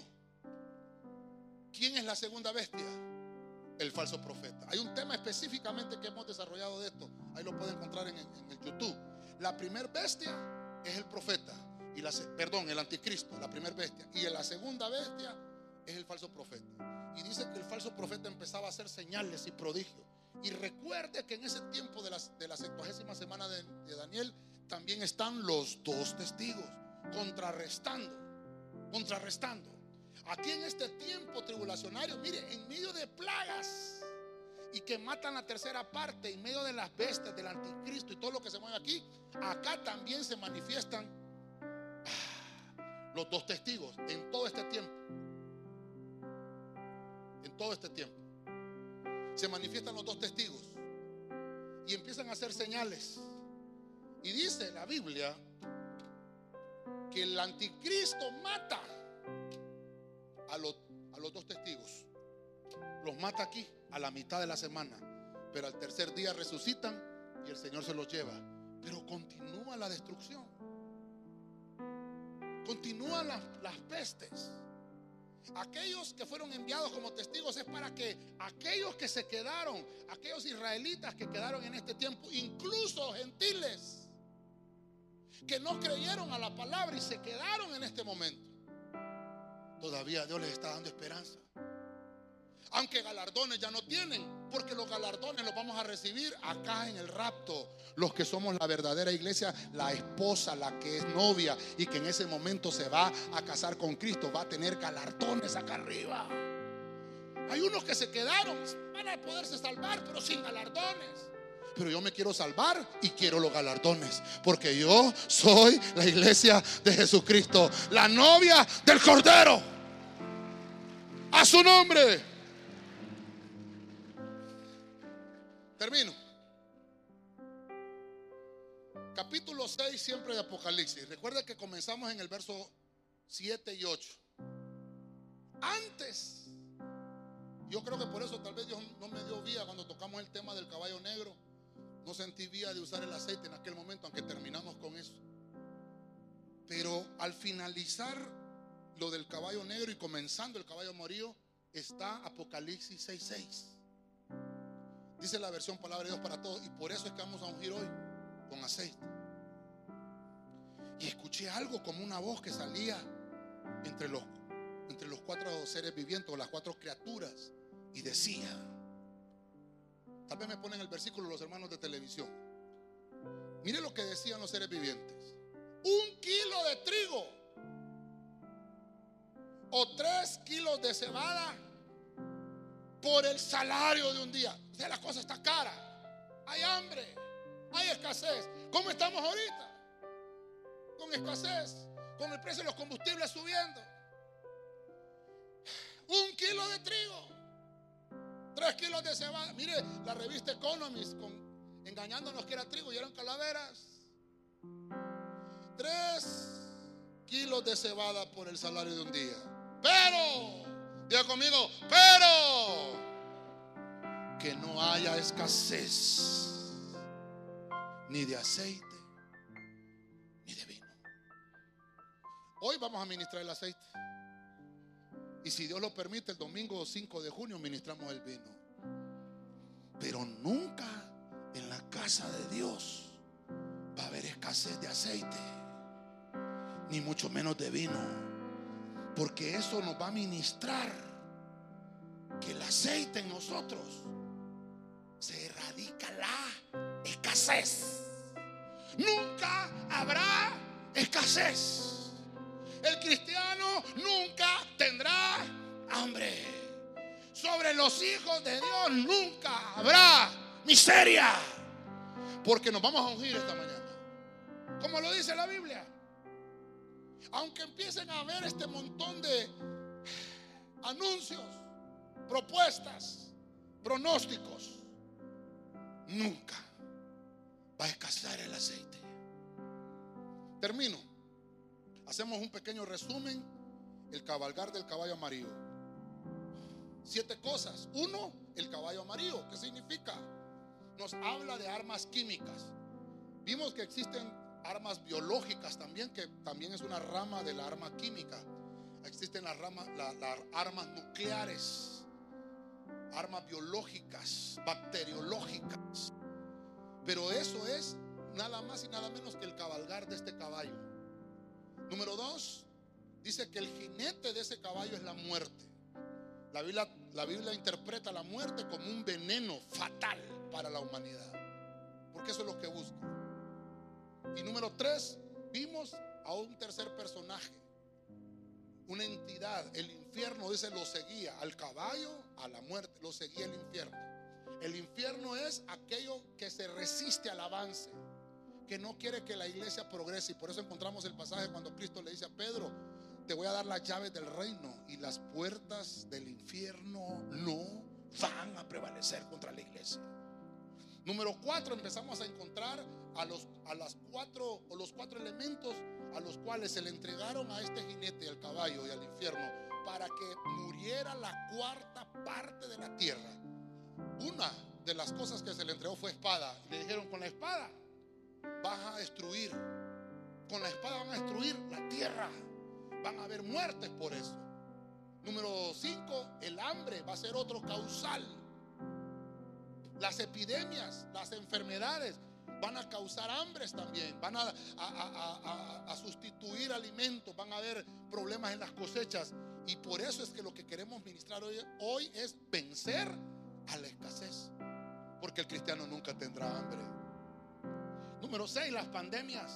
Speaker 2: ¿Quién es la segunda bestia? El falso profeta. Hay un tema específicamente que hemos desarrollado de esto. Ahí lo pueden encontrar en, en el YouTube. La primer bestia es el profeta. Y la, perdón, el anticristo, la primer bestia. Y la segunda bestia es el falso profeta. Y dice que el falso profeta empezaba a hacer señales y prodigios. Y recuerde que en ese tiempo de la, de la 70 semana de, de Daniel también están los dos testigos contrarrestando, contrarrestando. Aquí en este tiempo tribulacionario, mire, en medio de plagas y que matan la tercera parte, en medio de las bestias del anticristo y todo lo que se mueve aquí, acá también se manifiestan ah, los dos testigos en todo este tiempo. En todo este tiempo. Se manifiestan los dos testigos y empiezan a hacer señales. Y dice la Biblia que el anticristo mata a los, a los dos testigos. Los mata aquí a la mitad de la semana. Pero al tercer día resucitan y el Señor se los lleva. Pero continúa la destrucción. Continúan las, las pestes. Aquellos que fueron enviados como testigos es para que aquellos que se quedaron, aquellos israelitas que quedaron en este tiempo, incluso gentiles, que no creyeron a la palabra y se quedaron en este momento, todavía Dios les está dando esperanza. Aunque galardones ya no tienen, porque los galardones los vamos a recibir acá en el rapto. Los que somos la verdadera iglesia, la esposa, la que es novia y que en ese momento se va a casar con Cristo, va a tener galardones acá arriba. Hay unos que se quedaron, van a poderse salvar, pero sin galardones. Pero yo me quiero salvar y quiero los galardones, porque yo soy la iglesia de Jesucristo, la novia del Cordero. A su nombre. Termino. Capítulo 6 siempre de Apocalipsis. Recuerda que comenzamos en el verso 7 y 8. Antes, yo creo que por eso tal vez Dios no me dio vía cuando tocamos el tema del caballo negro. No sentí vía de usar el aceite en aquel momento, aunque terminamos con eso. Pero al finalizar lo del caballo negro y comenzando el caballo amarillo, está Apocalipsis 6:6. Dice la versión palabra de Dios para todos. Y por eso es que vamos a ungir hoy con aceite. Y escuché algo como una voz que salía entre los, entre los cuatro seres vivientes o las cuatro criaturas. Y decía, tal vez me ponen el versículo los hermanos de televisión. Mire lo que decían los seres vivientes. Un kilo de trigo o tres kilos de cebada por el salario de un día. O sea, la cosa está cara. Hay hambre, hay escasez. ¿Cómo estamos ahorita? Con escasez, con el precio de los combustibles subiendo. Un kilo de trigo, tres kilos de cebada. Mire, la revista Economist, con, engañándonos que era trigo y eran calaveras. Tres kilos de cebada por el salario de un día. Pero, diga conmigo, pero que no haya escasez ni de aceite ni de vino. Hoy vamos a ministrar el aceite. Y si Dios lo permite, el domingo 5 de junio ministramos el vino. Pero nunca en la casa de Dios va a haber escasez de aceite, ni mucho menos de vino. Porque eso nos va a ministrar que el aceite en nosotros se erradica la escasez. Nunca habrá escasez. El cristiano nunca tendrá hambre. Sobre los hijos de Dios nunca habrá miseria. Porque nos vamos a ungir esta mañana. Como lo dice la Biblia. Aunque empiecen a ver este montón de anuncios, propuestas, pronósticos, nunca va a escasear el aceite. Termino. Hacemos un pequeño resumen. El cabalgar del caballo amarillo. Siete cosas. Uno, el caballo amarillo. ¿Qué significa? Nos habla de armas químicas. Vimos que existen armas biológicas también, que también es una rama de la arma química. Existen las, ramas, las armas nucleares, armas biológicas, bacteriológicas. Pero eso es nada más y nada menos que el cabalgar de este caballo. Número dos, dice que el jinete de ese caballo es la muerte. La Biblia, la Biblia interpreta la muerte como un veneno fatal para la humanidad. Porque eso es lo que busca. Y número tres, vimos a un tercer personaje, una entidad. El infierno, dice, lo seguía al caballo, a la muerte, lo seguía el infierno. El infierno es aquello que se resiste al avance, que no quiere que la iglesia progrese. Y por eso encontramos el pasaje cuando Cristo le dice a Pedro, te voy a dar las llaves del reino y las puertas del infierno no van a prevalecer contra la iglesia. Número cuatro, empezamos a encontrar a los, a las cuatro, o los cuatro elementos a los cuales se le entregaron a este jinete, al caballo y al infierno, para que muriera la cuarta parte de la tierra. Una de las cosas que se le entregó fue espada. Le dijeron, con la espada vas a destruir. Con la espada van a destruir la tierra. Van a haber muertes por eso. Número 5, el hambre va a ser otro causal. Las epidemias, las enfermedades van a causar hambres también, van a, a, sustituir alimentos, van a haber problemas en las cosechas. Y por eso es que lo que queremos ministrar hoy, hoy es vencer a la escasez. Porque el cristiano nunca tendrá hambre. Número 6, las pandemias.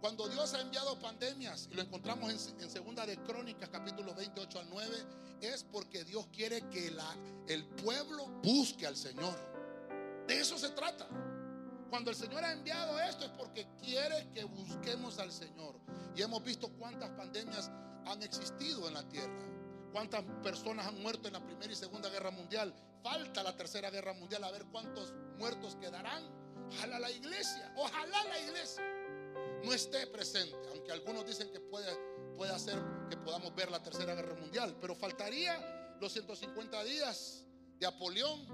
Speaker 2: Cuando Dios ha enviado pandemias, y lo encontramos en, Segunda de Crónicas, capítulo 28 al 9, es porque Dios quiere que la, el pueblo busque al Señor. De eso se trata. Cuando el Señor ha enviado esto es porque quiere que busquemos al Señor. Y hemos visto cuántas pandemias han existido en la tierra. Cuántas personas han muerto en la Primera y Segunda Guerra Mundial. Falta la Tercera Guerra Mundial a ver cuántos muertos quedarán. Ojalá la iglesia, ojalá la iglesia no esté presente. Aunque algunos dicen que puede, puede hacer que podamos ver la Tercera Guerra Mundial. Pero faltaría los 150 días de Apolión,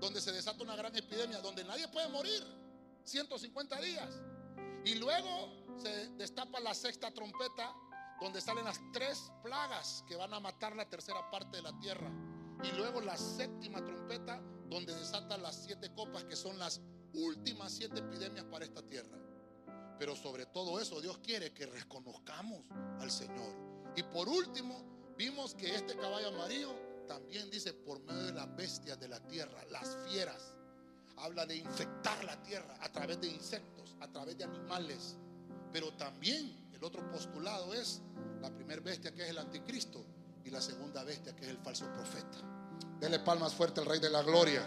Speaker 2: donde se desata una gran epidemia, donde nadie puede morir. 150 días. Y luego se destapa la sexta trompeta, donde salen las tres plagas que van a matar la tercera parte de la tierra. Y luego la séptima trompeta, donde desatan las siete copas, que son las últimas siete epidemias para esta tierra. Pero sobre todo eso, Dios quiere que reconozcamos al Señor. Y por último, vimos que este caballo amarillo también dice por medio de las bestias de la tierra, las fieras habla de infectar la tierra a través de insectos, a través de animales. Pero también el otro postulado es la primera bestia que es el anticristo y la segunda bestia que es el falso profeta. Dele palmas fuerte al Rey de la Gloria.